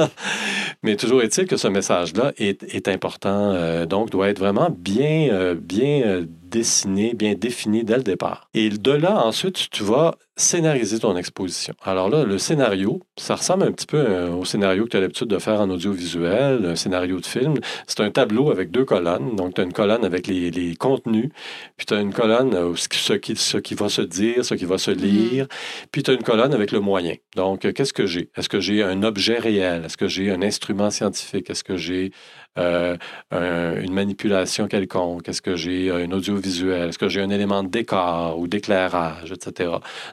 Mais toujours est-il que ce message-là est, est important, euh, donc doit être vraiment bien, euh, bien euh, dessiné, bien défini dès le départ. Et de là, ensuite, tu vas scénariser ton exposition. Alors là, le scénario, ça ressemble un petit peu euh, au scénario que tu as l'habitude de faire en audiovisuel, un scénario de film. C'est un tableau avec deux colonnes. Donc, tu as une colonne avec les, les contenus, puis tu as une colonne où ce qui, ce qui va se dire, ce qui va se mm-hmm. lire, puis tu as une colonne avec le moyen. Donc, qu'est-ce que j'ai? Est-ce que j'ai un objet réel? Est-ce que j'ai un instrument scientifique? Est-ce que j'ai une manipulation quelconque? Est-ce que j'ai un audiovisuel? Est-ce que j'ai un élément de décor ou d'éclairage, etc.?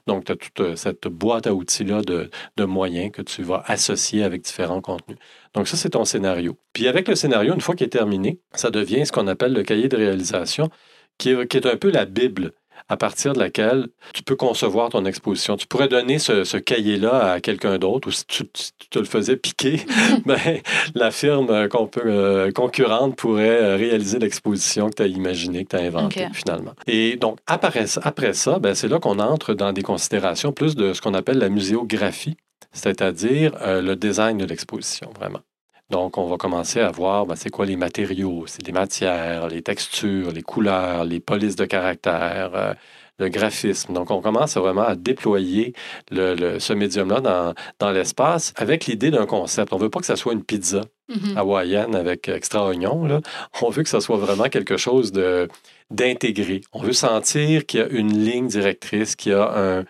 Donc, tu as toute cette boîte à outils-là de, de moyens que tu vas associer avec différents contenus. Donc, ça, c'est ton scénario. Puis, avec le scénario, une fois qu'il est terminé, ça devient ce qu'on appelle le cahier de réalisation, qui est, qui est un peu la Bible à partir de laquelle tu peux concevoir ton exposition. Tu pourrais donner ce, cahier-là à quelqu'un d'autre ou si tu, te le faisais piquer, ben, la firme euh, euh, concurrente pourrait euh, réaliser l'exposition que tu as imaginée, que tu as inventée finalement. Et donc, après, après ça, ben, c'est là qu'on entre dans des considérations plus de ce qu'on appelle la muséographie, c'est-à-dire le design de l'exposition, vraiment. Donc, on va commencer à voir ben, c'est quoi les matériaux, c'est les matières, les textures, les couleurs, les polices de caractère, euh, le graphisme. Donc, on commence vraiment à déployer le, ce médium-là dans, dans l'espace avec l'idée d'un concept. On ne veut pas que ça soit une pizza mm-hmm. hawaïenne avec extra oignon. Là. On veut que ça soit vraiment quelque chose de, d'intégré. On veut sentir qu'il y a une ligne directrice, qu'il y a un,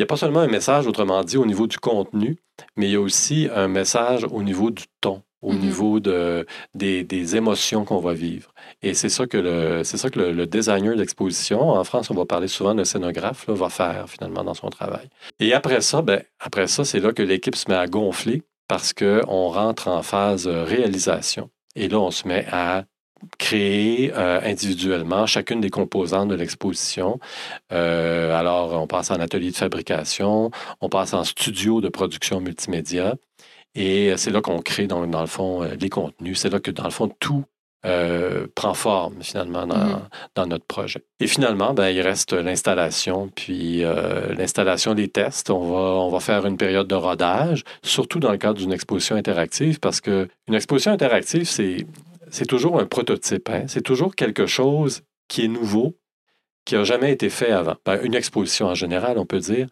il n'y a pas seulement un message, autrement dit, au niveau du contenu, mais il y a aussi un message au niveau du ton, au mm-hmm. niveau de, des, émotions qu'on va vivre. Et c'est ça que le, c'est ça que le, designer d'exposition, en France, on va parler souvent de scénographe, va faire finalement dans son travail. Et après ça, ben, après ça, c'est là que l'équipe se met à gonfler parce qu'on rentre en phase réalisation. Et là, on se met à créer euh, individuellement chacune des composantes de l'exposition. Euh, alors, on passe en atelier de fabrication, on passe en studio de production multimédia, et c'est là qu'on crée, dans, dans, le fond, euh, les contenus. C'est là que, dans le fond, tout prend forme finalement mm-hmm. dans, notre projet. Et finalement, ben, il reste l'installation, puis l'installation des tests. On va, on va faire une période de rodage, surtout dans le cadre d'une exposition interactive, parce qu'une exposition interactive, c'est c'est toujours un prototype. Hein. C'est toujours quelque chose qui est nouveau, qui n'a jamais été fait avant. Ben, une exposition en général, on peut dire.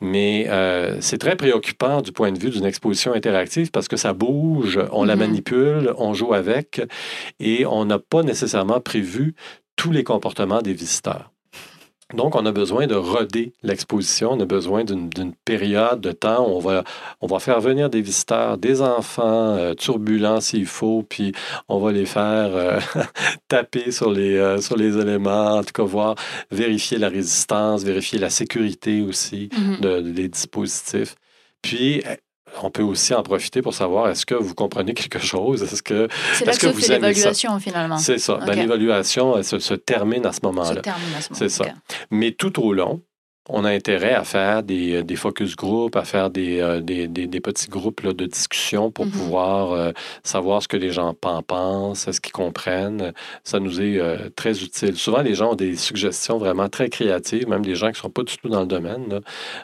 Mais euh, c'est très préoccupant du point de vue d'une exposition interactive parce que ça bouge, on la mm-hmm. manipule, on joue avec et on n'a pas nécessairement prévu tous les comportements des visiteurs. Donc, on a besoin de roder l'exposition, on a besoin d'une période de temps où on va, on va faire venir des visiteurs, des enfants euh, turbulents s'il faut, puis on va les faire euh, taper sur les, euh, sur les éléments, en tout cas voir, vérifier la résistance, vérifier la sécurité aussi mm-hmm. des dispositifs. Puis, on peut aussi en profiter pour savoir est-ce que vous comprenez quelque chose? Est-ce que,
c'est là que, vous l'évaluation finalement.
C'est ça. Ben, l'évaluation se, se, termine à ce moment-là. Se termine à ce moment. C'est ça. Mais tout au long, on a intérêt à faire des, des focus groups, à faire des, euh, des, des, petits groupes là, de discussion pour mm-hmm. pouvoir euh, savoir ce que les gens pensent, ce qu'ils comprennent. Ça nous est euh, très utile. Souvent, les gens ont des suggestions vraiment très créatives, même des gens qui ne sont pas du tout dans le domaine,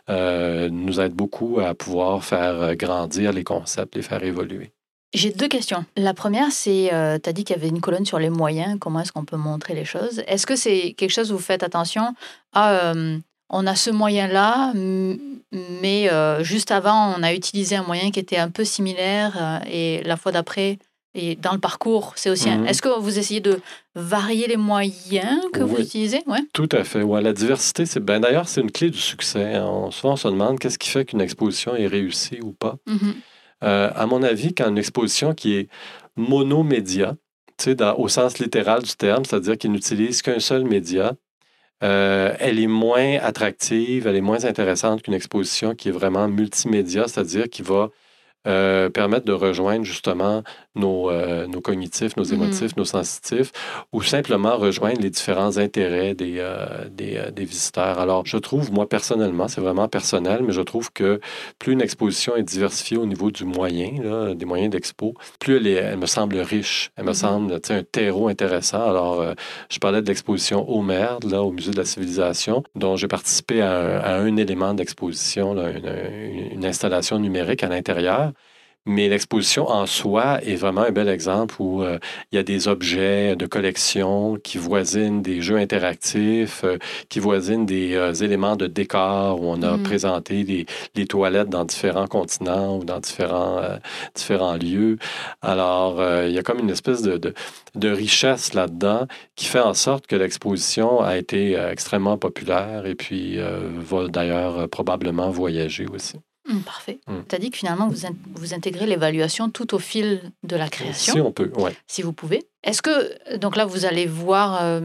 nous aident beaucoup à pouvoir faire grandir les concepts, les faire évoluer.
J'ai deux questions. La première, c'est, tu as dit qu'il y avait une colonne sur les moyens. Comment est-ce qu'on peut montrer les choses? Est-ce que c'est quelque chose où vous faites attention? À on a ce moyen-là, mais euh, juste avant, on a utilisé un moyen qui était un peu similaire euh, et la fois d'après, et dans le parcours, c'est aussi. Mhm. Est-ce que vous essayez de varier les moyens que vous utilisez?
Ouais. Tout à fait. Ouais, la diversité, c'est ben d'ailleurs c'est une clé du succès. On, souvent, on se demande qu'est-ce qui fait qu'une exposition est réussie ou pas. Mhm. Euh, à mon avis, quand une exposition qui est monomédia, dans, au sens littéral du terme, c'est-à-dire qu'il n'utilise qu'un seul média, euh, elle est moins attractive, elle est moins intéressante qu'une exposition qui est vraiment multimédia, c'est-à-dire qui va euh, permettre de rejoindre justement nos, euh, nos cognitifs, nos mm-hmm. émotifs, nos sensitifs, ou simplement rejoindre les différents intérêts des, euh, des, des, visiteurs. Alors, je trouve, moi personnellement, c'est vraiment personnel, mais je trouve que plus une exposition est diversifiée au niveau du moyen, là, des moyens d'expo, plus elle, est, elle, me semble riche, elle me mm-hmm. semble un terreau intéressant. Alors, je parlais de l'exposition au Merde, là, au Musée de la Civilisation, dont j'ai participé à un, élément d'exposition, une, une installation numérique à l'intérieur. Mais l'exposition en soi est vraiment un bel exemple où euh, il y a des objets de collection qui voisinent des jeux interactifs, euh, qui voisinent des euh, éléments de décor où on a mm. présenté les, les, toilettes dans différents continents ou dans différents, différents lieux. Alors, il y a comme une espèce de, de, de richesse là-dedans qui fait en sorte que l'exposition a été extrêmement populaire et puis va d'ailleurs probablement voyager aussi.
Parfait.
Mm.
Tu as dit que finalement, vous, in- vous intégrez l'évaluation tout au fil de la création,
Si on peut,
si vous pouvez. Est-ce que, donc là, vous allez voir euh,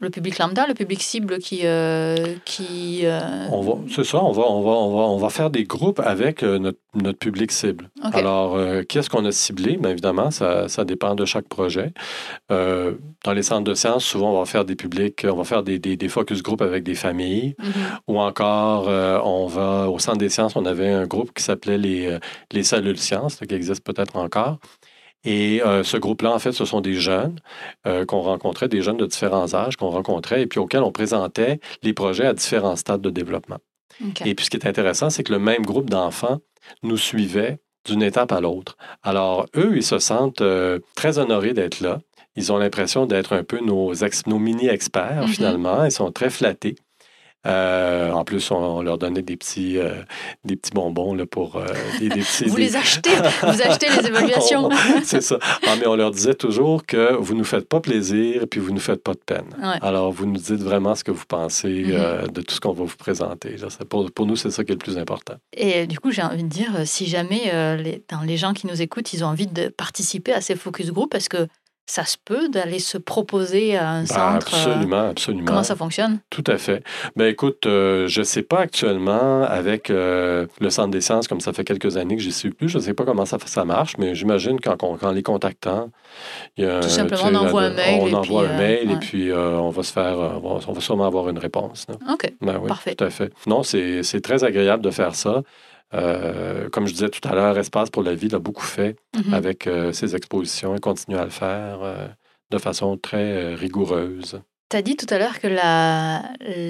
le public lambda, le public cible qui... euh, qui euh,
On va, c'est ça, on va, on, va, on, va, on va faire des groupes avec notre, notre public cible. Alors, qu'est-ce qu'on a ciblé? Bien évidemment, ça, ça dépend de chaque projet. Dans les centres de sciences, souvent, on va faire des publics, on va faire des, des, des focus group avec des familles.
Mhm.
Ou encore, on va au Centre des sciences, on avait un groupe qui s'appelait les, les cellules sciences, qui existe peut-être encore. Et euh, ce groupe-là, en fait, ce sont des jeunes euh, qu'on rencontrait, des jeunes de différents âges qu'on rencontrait et puis auxquels on présentait les projets à différents stades de développement. Et puis, ce qui est intéressant, c'est que le même groupe d'enfants nous suivait d'une étape à l'autre. Alors, eux, ils se sentent euh, très honorés d'être là. Ils ont l'impression d'être un peu nos, ex- nos mini-experts,
Mhm.
finalement. Ils sont très flattés. Euh, en plus, on, leur donnait des petits, euh, des petits bonbons là, pour euh, des, des petits.
Vous
des-
les achetez, vous achetez les évaluations?
C'est ça. Ah, mais on leur disait toujours que vous nous faites pas plaisir et puis vous nous faites pas de peine.
Ouais.
Alors, vous nous dites vraiment ce que vous pensez
Mhm.
euh, de tout ce qu'on va vous présenter. là. Pour, pour nous, c'est ça qui est le plus important.
Et du coup, j'ai envie de dire, si jamais les, dans les gens qui nous écoutent, ils ont envie de participer à ces focus group, est-ce que ça se peut d'aller se proposer à un
Ben,
centre euh,
absolument, absolument.
Comment ça fonctionne?
Tout à fait. Ben écoute, euh, je ne sais pas actuellement avec euh, le Centre des sciences, comme ça fait quelques années que j'y suis plus, je ne sais pas comment ça, ça marche, mais j'imagine qu'en qu'en les contactant, il y a
Tout simplement, on envoie un mail
On
et
envoie
puis,
un
euh,
mail et puis on va se faire, on va, sûrement avoir une réponse. là.
Ok.
Ben oui,
Parfait.
tout à fait. Non, c'est très agréable de faire ça. Euh, comme je disais tout à l'heure, Espace pour la vie l'a beaucoup fait
Mhm.
avec euh, ses expositions et continue à le faire euh, de façon très rigoureuse.
Tu as dit tout à l'heure que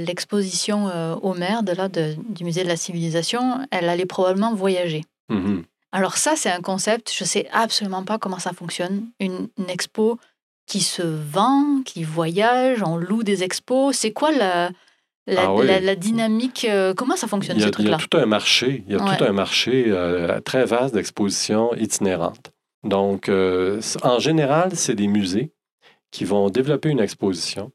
l'exposition au maire de, là, de- du musée de la civilisation, elle allait probablement voyager.
Mhm.
Alors ça, c'est un concept, je sais absolument pas comment ça fonctionne. Une, une expo qui se vend, qui voyage, on loue des expos. C'est quoi la, la,
Ah oui.
la- la dynamique euh, Comment ça fonctionne
Il y, a,
ce
il y a tout un marché, il y a
Ouais.
tout un marché euh, très vaste d'expositions itinérantes. Donc, euh, en général, c'est des musées qui vont développer une exposition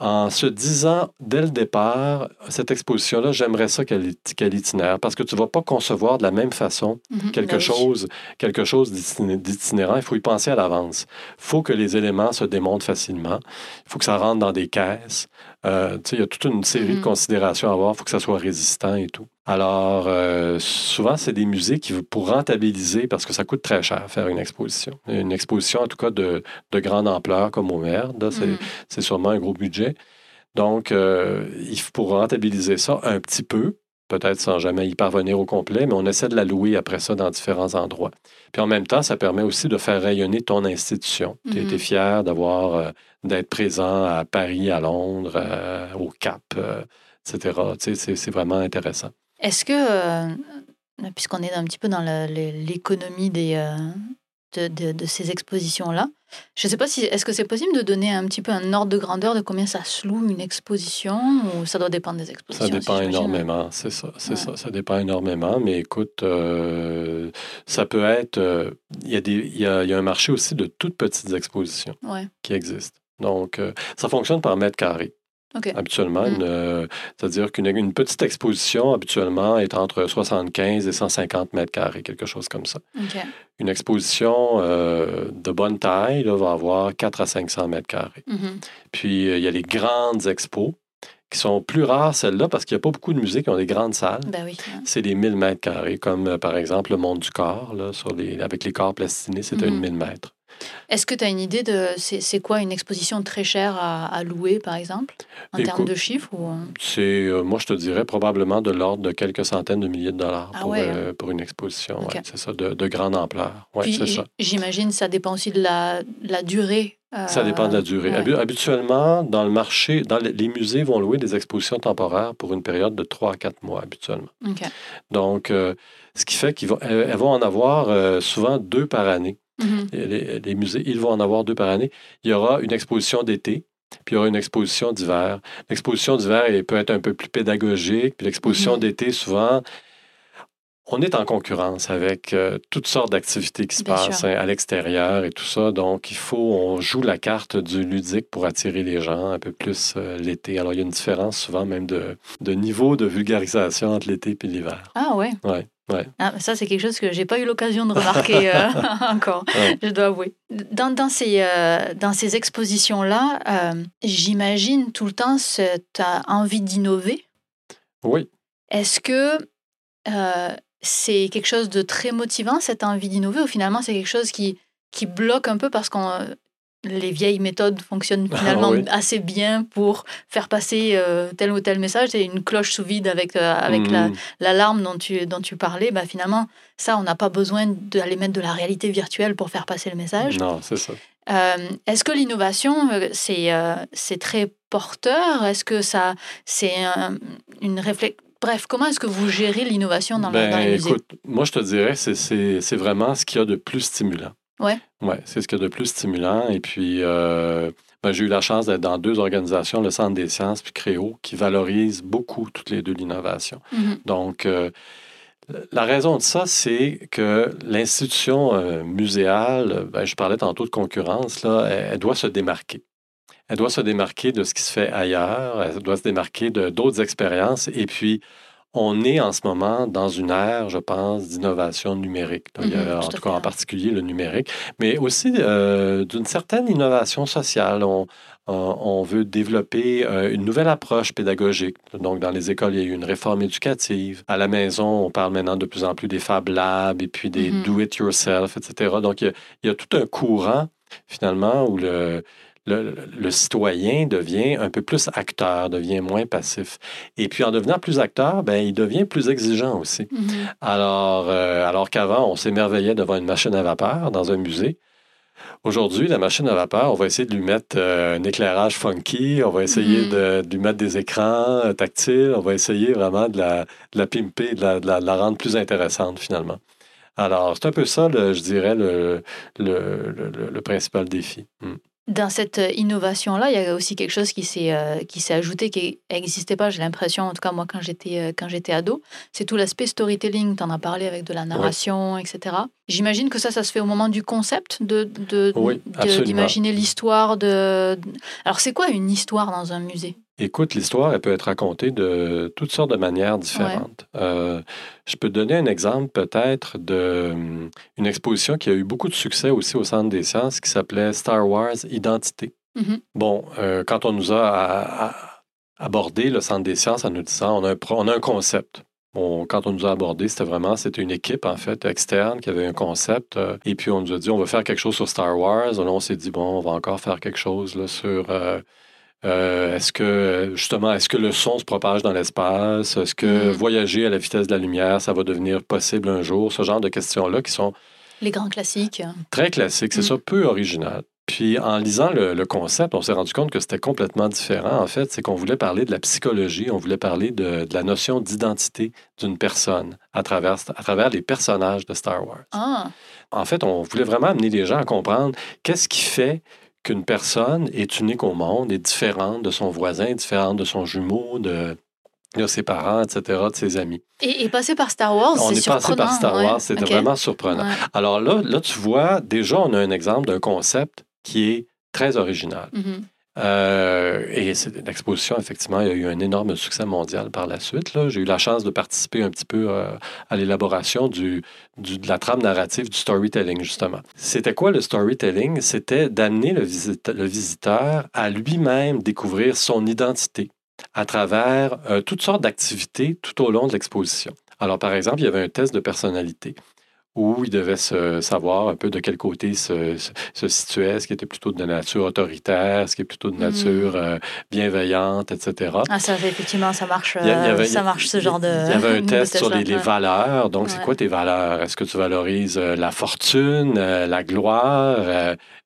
en se disant dès le départ, cette exposition-là, j'aimerais ça qu'elle qu'elle itinère parce que tu ne vas pas concevoir de la même façon
Mhm.
quelque
Ben
chose, quelque chose d'itiné- d'itinérant, il faut y penser à l'avance. Il faut que les éléments se démontent facilement. Il faut que ça rentre dans des caisses. Euh, il y a toute une série de considérations à avoir. Il faut que ça soit résistant et tout. Alors, euh, souvent, c'est des musées qui, pour rentabiliser, parce que ça coûte très cher faire une exposition. Une exposition, en tout cas, de, de grande ampleur, comme au Merde, c'est
Mhm.
c'est sûrement un gros budget. Donc, euh, il faut pour rentabiliser ça un petit peu, peut-être sans jamais y parvenir au complet, mais on essaie de la louer après ça dans différents endroits. Puis en même temps, ça permet aussi de faire rayonner ton institution. Tu
Mhm.
es fier d'avoir, euh, d'être présent à Paris, à Londres, euh, au Cap, euh, etc. Tu sais, c'est- vraiment intéressant.
Est-ce que, puisqu'on est un petit peu dans l'économie des, de, de- de ces expositions-là, je ne sais pas si, est-ce que c'est possible de donner un petit peu un ordre de grandeur de combien ça se loue une exposition ou ça doit dépendre des expositions
Ça dépend énormément, c'est ça, c'est
Ouais.
ça, ça dépend énormément. Mais écoute, euh, ça peut être, euh, il y, a des- il y a, y a un marché aussi de toutes petites expositions
Ouais.
qui existent. Donc, euh, ça fonctionne par mètre carré. Habituellement,
Mm.
euh, c'est-à-dire qu'une une petite exposition, habituellement, est entre 75 et 150 mètres carrés, quelque chose comme ça. Une exposition euh, de bonne taille là, va avoir 4 à 500 mètres carrés.
Mhm.
Puis, euh, il y a les grandes expos qui sont plus rares, celles-là, parce qu'il n'y a pas beaucoup de musées qui ont des grandes salles.
Ben oui.
C'est des 1000 mètres carrés, comme euh, par exemple le monde du corps, là, sur les, avec les corps plastinés, c'est
Mhm.
une 1000 mètres.
Est-ce que tu as une idée de c'est c'est quoi une exposition très chère à, à louer, par exemple, en termes de chiffres ou... euh?
C'est, euh, moi, je te dirais probablement de l'ordre de quelques centaines de milliers de dollars
Ah
pour,
ouais,
euh, pour une exposition. Ouais, c'est ça, de, de grande ampleur. Oui,
Puis,
c'est ça.
J'imagine ça dépend aussi de la, la durée.
Ça dépend de la durée.
ouais.
Habi- Habituellement, dans le marché, dans les, les musées vont louer des expositions temporaires pour une période de 3 à 4 mois habituellement. Donc, ce qui fait qu'elles vont, vont en avoir souvent deux par année.
Mhm.
Et Les, les musées, ils vont en avoir deux par année. Il y aura une exposition d'été, puis il y aura une exposition d'hiver. L'exposition d'hiver elle peut être un peu plus pédagogique, puis l'exposition
Mhm.
d'été, souvent, on est en concurrence avec euh, toutes sortes d'activités qui se
Bien
passent hein, à l'extérieur et tout ça. Donc, il faut, on joue la carte du ludique pour attirer les gens un peu plus euh, l'été. Alors, il y a une différence souvent même de, de niveau de vulgarisation entre l'été et l'hiver.
Ah ouais.
Ouais, ouais.
Ah, ça, c'est quelque chose que j'ai pas eu l'occasion de remarquer euh, encore,
Ouais.
je dois avouer. Dans, dans ces, euh, dans ces expositions-là, euh, j'imagine tout le temps cette envie d'innover.
Oui.
Est-ce que c'est quelque chose de très motivant, cette envie d'innover, ou finalement c'est quelque chose qui, qui bloque un peu parce que les vieilles méthodes fonctionnent finalement
Ah oui.
assez bien pour faire passer euh, tel ou tel message. C'est une cloche sous vide avec, euh, avec
Mhm.
l'alarme dont tu, dont tu parlais. Bah, finalement, ça, on n'a pas besoin d'aller mettre de la réalité virtuelle pour faire passer le message.
Non, c'est ça.
Euh, Est-ce que l'innovation, c'est c'est très porteur? Est-ce que ça, c'est un- une réflexion Bref, comment est-ce que vous gérez l'innovation dans, le-
Ben,
dans les musées
écoute, moi, je te dirais, c'est vraiment ce qu'il y a de plus stimulant.
Ouais.
Ouais, c'est ce qu'il y a de plus stimulant. Et puis, euh, ben, j'ai eu la chance d'être dans deux organisations, le Centre des sciences puis Créo, qui valorisent beaucoup toutes les deux l'innovation.
Mhm.
Donc, euh, la raison de ça, c'est que l'institution euh, muséale, ben, je parlais tantôt de concurrence, là, elle, elle doit se démarquer. Elle doit se démarquer de ce qui se fait ailleurs, elle doit se démarquer de d'autres expériences. Et puis, on est en ce moment dans une ère, je pense, d'innovation numérique. Il y a,
Mhm,
en
tout
cas, en particulier le numérique, mais aussi euh, d'une certaine innovation sociale. On, veut développer euh, une nouvelle approche pédagogique. Donc, dans les écoles, il y a eu une réforme éducative. À la maison, on parle maintenant de plus en plus des Fab Labs et puis des
Mhm.
do-it-yourself, etc. Donc, il y, a, il y a tout un courant, finalement, où le, le, le citoyen devient un peu plus acteur, devient moins passif. Et puis, en devenant plus acteur, ben, il devient plus exigeant aussi.
Mhm.
Alors, euh, alors qu'avant, on s'émerveillait devant une machine à vapeur dans un musée. Aujourd'hui, la machine à vapeur, on va essayer de lui mettre euh, un éclairage funky, on va essayer
Mhm.
de, de lui mettre des écrans euh, tactiles, on va essayer vraiment de la, de la pimper, de la, de la- de la rendre plus intéressante finalement. Alors, c'est un peu ça, le- je dirais, le, le, le- le- le principal défi. Mm.
Dans cette euh, innovation-là, il y a aussi quelque chose qui s'est euh, qui s'est ajouté, qui n'existait pas, j'ai l'impression, en tout cas moi quand j'étais euh, quand j'étais ado, c'est tout l'aspect storytelling. Tu en as parlé avec de la narration, etc. J'imagine que ça, ça se fait au moment du concept, de, de-
Oui,
de-
absolument.
d'imaginer l'histoire de... Alors c'est quoi une histoire dans un musée?
Écoute, l'histoire, elle peut être racontée de toutes sortes de manières différentes. Euh, je peux te donner un exemple peut-être d'une exposition qui a eu beaucoup de succès aussi au Centre des sciences qui s'appelait Star Wars Identité.
Mhm.
Bon, euh, quand on nous a à- à- abordé le Centre des sciences en nous disant on a un, on a un concept. On- quand on nous a abordé, c'était vraiment, c'était une équipe en fait externe qui avait un concept. euh, et puis on nous a dit on va faire quelque chose sur Star Wars. Là, on s'est dit bon, on va encore faire quelque chose là, sur euh, euh, est-ce que, justement, est-ce que le son se propage dans l'espace? Est-ce que
Mhm.
voyager à la vitesse de la lumière, ça va devenir possible un jour? Ce genre de questions-là qui sont
Les grands classiques.
très classiques, c'est
Mhm.
ça, peu original. Puis en lisant le, le concept, on s'est rendu compte que c'était complètement différent. En fait, c'est qu'on voulait parler de la psychologie, on voulait parler de, de la notion d'identité d'une personne à travers, à travers les personnages de Star Wars.
Ah,
En fait, on voulait vraiment amener les gens à comprendre qu'est-ce qui fait qu'une personne est unique au monde, est différente de son voisin, différente de son jumeau, de, de ses parents, etc., de ses amis.
et, et passer par Star Wars,
on
c'est
est passé
surprenant.
par Star
ouais.
Wars, c'était
Ok.
vraiment surprenant.
Ouais.
Alors là, là, tu vois, déjà, on a un exemple d'un concept qui est très original.
Mhm.
Euh, et l'exposition, effectivement, a eu un énorme succès mondial par la suite. J'ai eu la chance de participer un petit peu euh, à l'élaboration du, de la trame narrative du storytelling, justement. C'était quoi le storytelling? C'était d'amener le visiteur à lui-même découvrir son identité à travers euh, toutes sortes d'activités tout au long de l'exposition. Alors, par exemple, il y avait un test de personnalité où il devait se savoir un peu de quel côté se, se, se situait, ce qui était plutôt de nature autoritaire, ce qui est plutôt de
Mhm.
nature euh, bienveillante, etc.
Ah, ça, effectivement, ça marche,
Il y
euh,
avait-
ça marche ce genre de.
Il y avait un test sur les, valeurs. Donc, c'est quoi tes valeurs? Est-ce que tu valorises euh, la fortune, la gloire,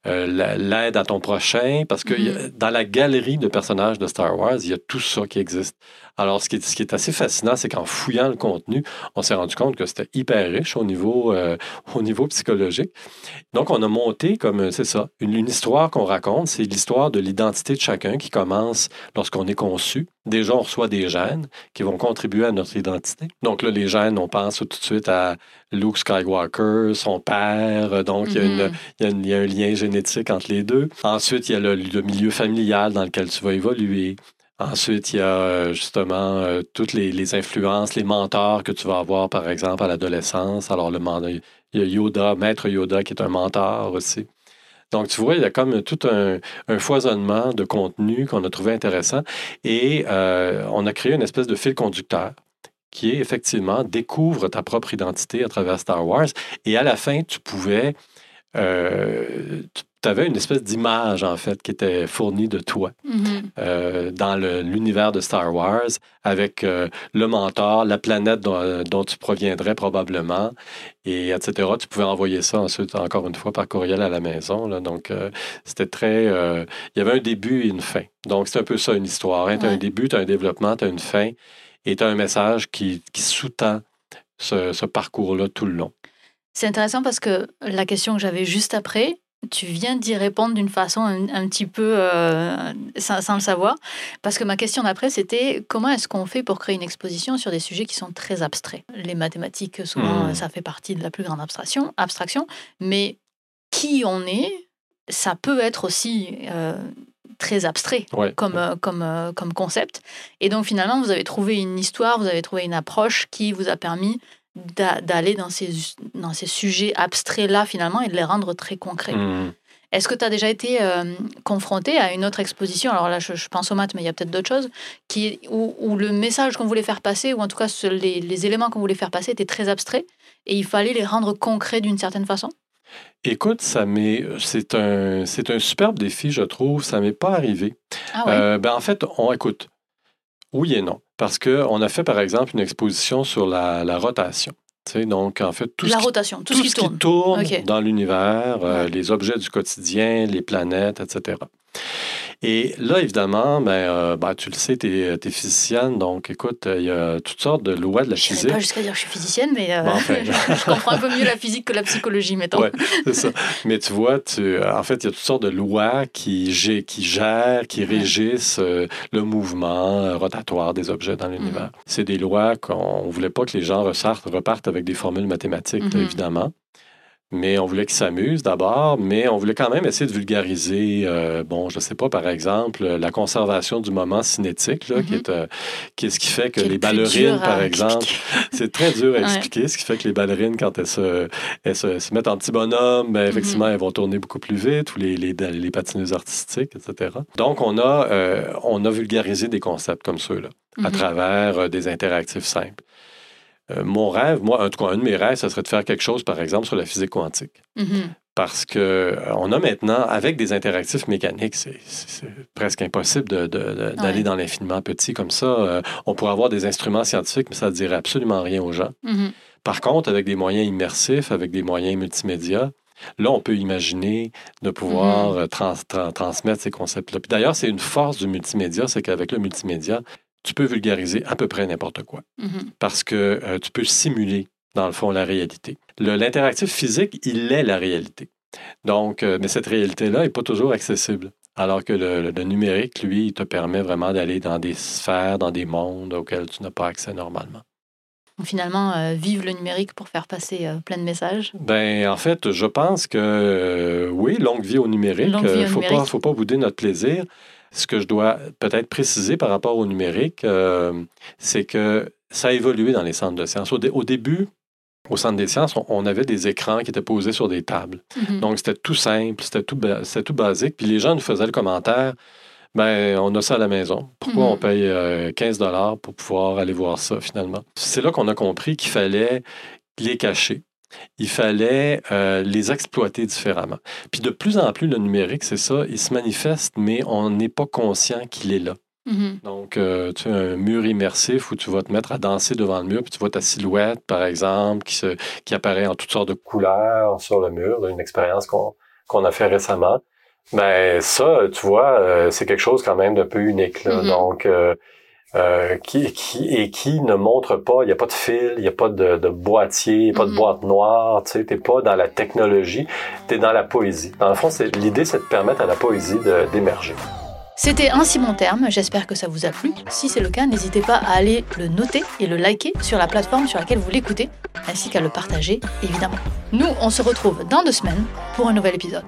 euh, euh, la- l'aide à ton prochain? Parce que a-
Mhm.
dans la galerie de personnages de Star Wars, il y a tout ça qui existe. Alors, ce qui est, ce qui est assez fascinant, c'est qu'en fouillant le contenu, on s'est rendu compte que c'était hyper riche au niveau, euh, au niveau psychologique. Donc, on a monté comme, c'est ça, une, une histoire qu'on raconte, c'est l'histoire de l'identité de chacun qui commence lorsqu'on est conçu. Déjà, on reçoit des gènes qui vont contribuer à notre identité. Donc là, les gènes, on pense tout de suite à Luke Skywalker, son père. Donc, il, y a y y un lien génétique entre les deux. Ensuite, il y a le, le milieu familial dans lequel tu vas évoluer. Ensuite, il y a euh, justement euh, toutes les, les influences, les mentors que tu vas avoir, par exemple, à l'adolescence. Alors, le il y a Yoda, Maître Yoda, qui est un mentor aussi. Donc, tu vois, il y a comme tout un, un foisonnement de contenu qu'on a trouvé intéressant. Et euh, on a créé une espèce de fil conducteur qui est effectivement découvre ta propre identité à travers Star Wars. Et à la fin, tu pouvais. Euh, tu avais une espèce d'image, en fait, qui était fournie de toi
Mhm.
euh, dans l'univers de Star Wars avec euh, le mentor, la planète dont, dont tu proviendrais probablement, et etc. Tu pouvais envoyer ça ensuite, encore une fois, par courriel à la maison. là. Donc, c'était très... il y avait un début et une fin. Donc, c'est un peu ça, une histoire. Tu as
Ouais.
un début, tu as un développement, tu as une fin, as un message qui, qui sous-tend ce, ce parcours-là tout le long.
C'est intéressant parce que la question que j'avais juste après, tu viens d'y répondre d'une façon un, un petit peu euh, sans, sans le savoir. Parce que ma question d'après, c'était comment est-ce qu'on fait pour créer une exposition sur des sujets qui sont très abstraits? Les mathématiques, souvent,
Mhm.
ça fait partie de la plus grande abstraction, abstraction mais qui on est, ça peut être aussi euh, très abstrait
Ouais.
comme, euh, comme, euh, comme concept. Et donc finalement, vous avez trouvé une histoire, vous avez trouvé une approche qui vous a permis d'a- d'aller dans ces, dans ces sujets abstraits-là finalement et de les rendre très concrets.
Mhm.
Est-ce que tu as déjà été euh, confronté à une autre exposition? Alors là, je, je pense aux maths, mais il y a peut-être d'autres choses, qui, où, où le message qu'on voulait faire passer, ou en tout cas ce- les, les éléments qu'on voulait faire passer étaient très abstraits et il fallait les rendre concrets d'une certaine façon?
Écoute, ça m'est, c'est un, c'est un superbe défi, je trouve. Ça m'est pas arrivé.
Ah ouais?
Euh, ben en fait, on écoute. Oui et non. Parce qu'on a fait, par exemple, une exposition sur la, la rotation. Tu sais, donc, en fait, tout
La
ce qui,
rotation, tout,
tout
ce qui tourne.
dans l'univers, euh, les objets du quotidien, les planètes, etc. Et là, évidemment, ben, euh, ben, tu le sais, tu es, physicienne, donc écoute, il y a toutes sortes de lois de la
Je
physique.
pas jusqu'à dire que je suis physicienne, mais euh,
Bon, enfin,
je, je comprends un peu mieux la physique que la psychologie, mettons.
C'est ça. Mais tu vois, tu, en fait, il y a toutes sortes de lois qui, gèrent, qui régissent euh, le mouvement euh, rotatoire des objets dans l'univers. C'est des lois qu'on ne voulait pas que les gens repartent avec des formules mathématiques, là,
Mhm.
évidemment. Mais on voulait qu'ils s'amusent d'abord, mais on voulait quand même essayer de vulgariser, euh, bon, je ne sais pas, par exemple, la conservation du moment cinétique, là, qui,
Mhm.
est, euh, qui est ce qui fait que
Qui
les ballerines, par exemple, c'est très dur à
Ouais.
expliquer, ce qui fait que les ballerines, quand elles se, elles se, se mettent en petit bonhomme, ben, effectivement,
Mhm.
elles vont tourner beaucoup plus vite, ou les, les, les patineuses artistiques, etc. Donc, on a, euh, on a vulgarisé des concepts comme ceux-là à
Mhm.
travers des interactifs simples. Euh, mon rêve, moi, en tout cas, un de mes rêves, ce serait de faire quelque chose, par exemple, sur la physique quantique.
Mhm.
Parce que euh, on a maintenant, avec des interactifs mécaniques, c'est presque impossible d'aller
Ouais.
dans l'infiniment petit comme ça. Euh, on pourrait avoir des instruments scientifiques, mais ça ne dirait absolument rien aux gens.
Mhm.
Par contre, avec des moyens immersifs, avec des moyens multimédia, là, on peut imaginer de pouvoir trans- tra- transmettre ces concepts-là. D'ailleurs, c'est une force du multimédia, c'est qu'avec le multimédia, tu peux vulgariser à peu près n'importe quoi
Mhm.
parce que euh, tu peux simuler, dans le fond, la réalité. L'interactif physique, il est la réalité. Donc, euh, mais cette réalité-là n'est pas toujours accessible. Alors que le, le numérique, lui, il te permet vraiment d'aller dans des sphères, dans des mondes auxquels tu n'as pas accès normalement.
Finalement, euh, vive le numérique pour faire passer euh, plein de messages.
Ben, en fait, je pense que euh, oui, longue vie au numérique. Il
au
faut pas, faut pas bouder notre plaisir. Ce que je dois peut-être préciser par rapport au numérique, euh, c'est que ça a évolué dans les centres de sciences. Au, dé- au début, au centre des sciences, on, avait des écrans qui étaient posés sur des tables.
Mhm.
Donc, c'était tout simple, c'était tout, basique. Puis les gens nous faisaient le commentaire, ben, on a ça à la maison. Pourquoi on paye euh, 15 dollars pour pouvoir aller voir ça finalement? C'est là qu'on a compris qu'il fallait les cacher. Il fallait euh, les exploiter différemment. Puis de plus en plus, le numérique, c'est ça, il se manifeste, mais on n'est pas conscient qu'il est là.
Mhm.
Donc, euh, tu as un mur immersif où tu vas te mettre à danser devant le mur, puis tu vois ta silhouette, par exemple, qui, se, qui apparaît en toutes sortes de couleurs sur le mur, là, une expérience qu'on qu'on a fait récemment. Mais ça, tu vois, euh, c'est quelque chose quand même d'un peu unique. Là.
Mhm.
Donc, euh, qui, qui, et qui ne montre pas, il n'y a pas de fil, il n'y a pas de, de boîtier, il n'y a pas de
Mhm.
boîte noire, tu sais, t'es pas dans la technologie, tu es dans la poésie. Dans le fond, l'idée, c'est de permettre à la poésie d'émerger.
C'était ainsi mon terme, j'espère que ça vous a plu. Si c'est le cas, n'hésitez pas à aller le noter et le liker sur la plateforme sur laquelle vous l'écoutez, ainsi qu'à le partager, évidemment. Nous, on se retrouve dans deux semaines pour un nouvel épisode.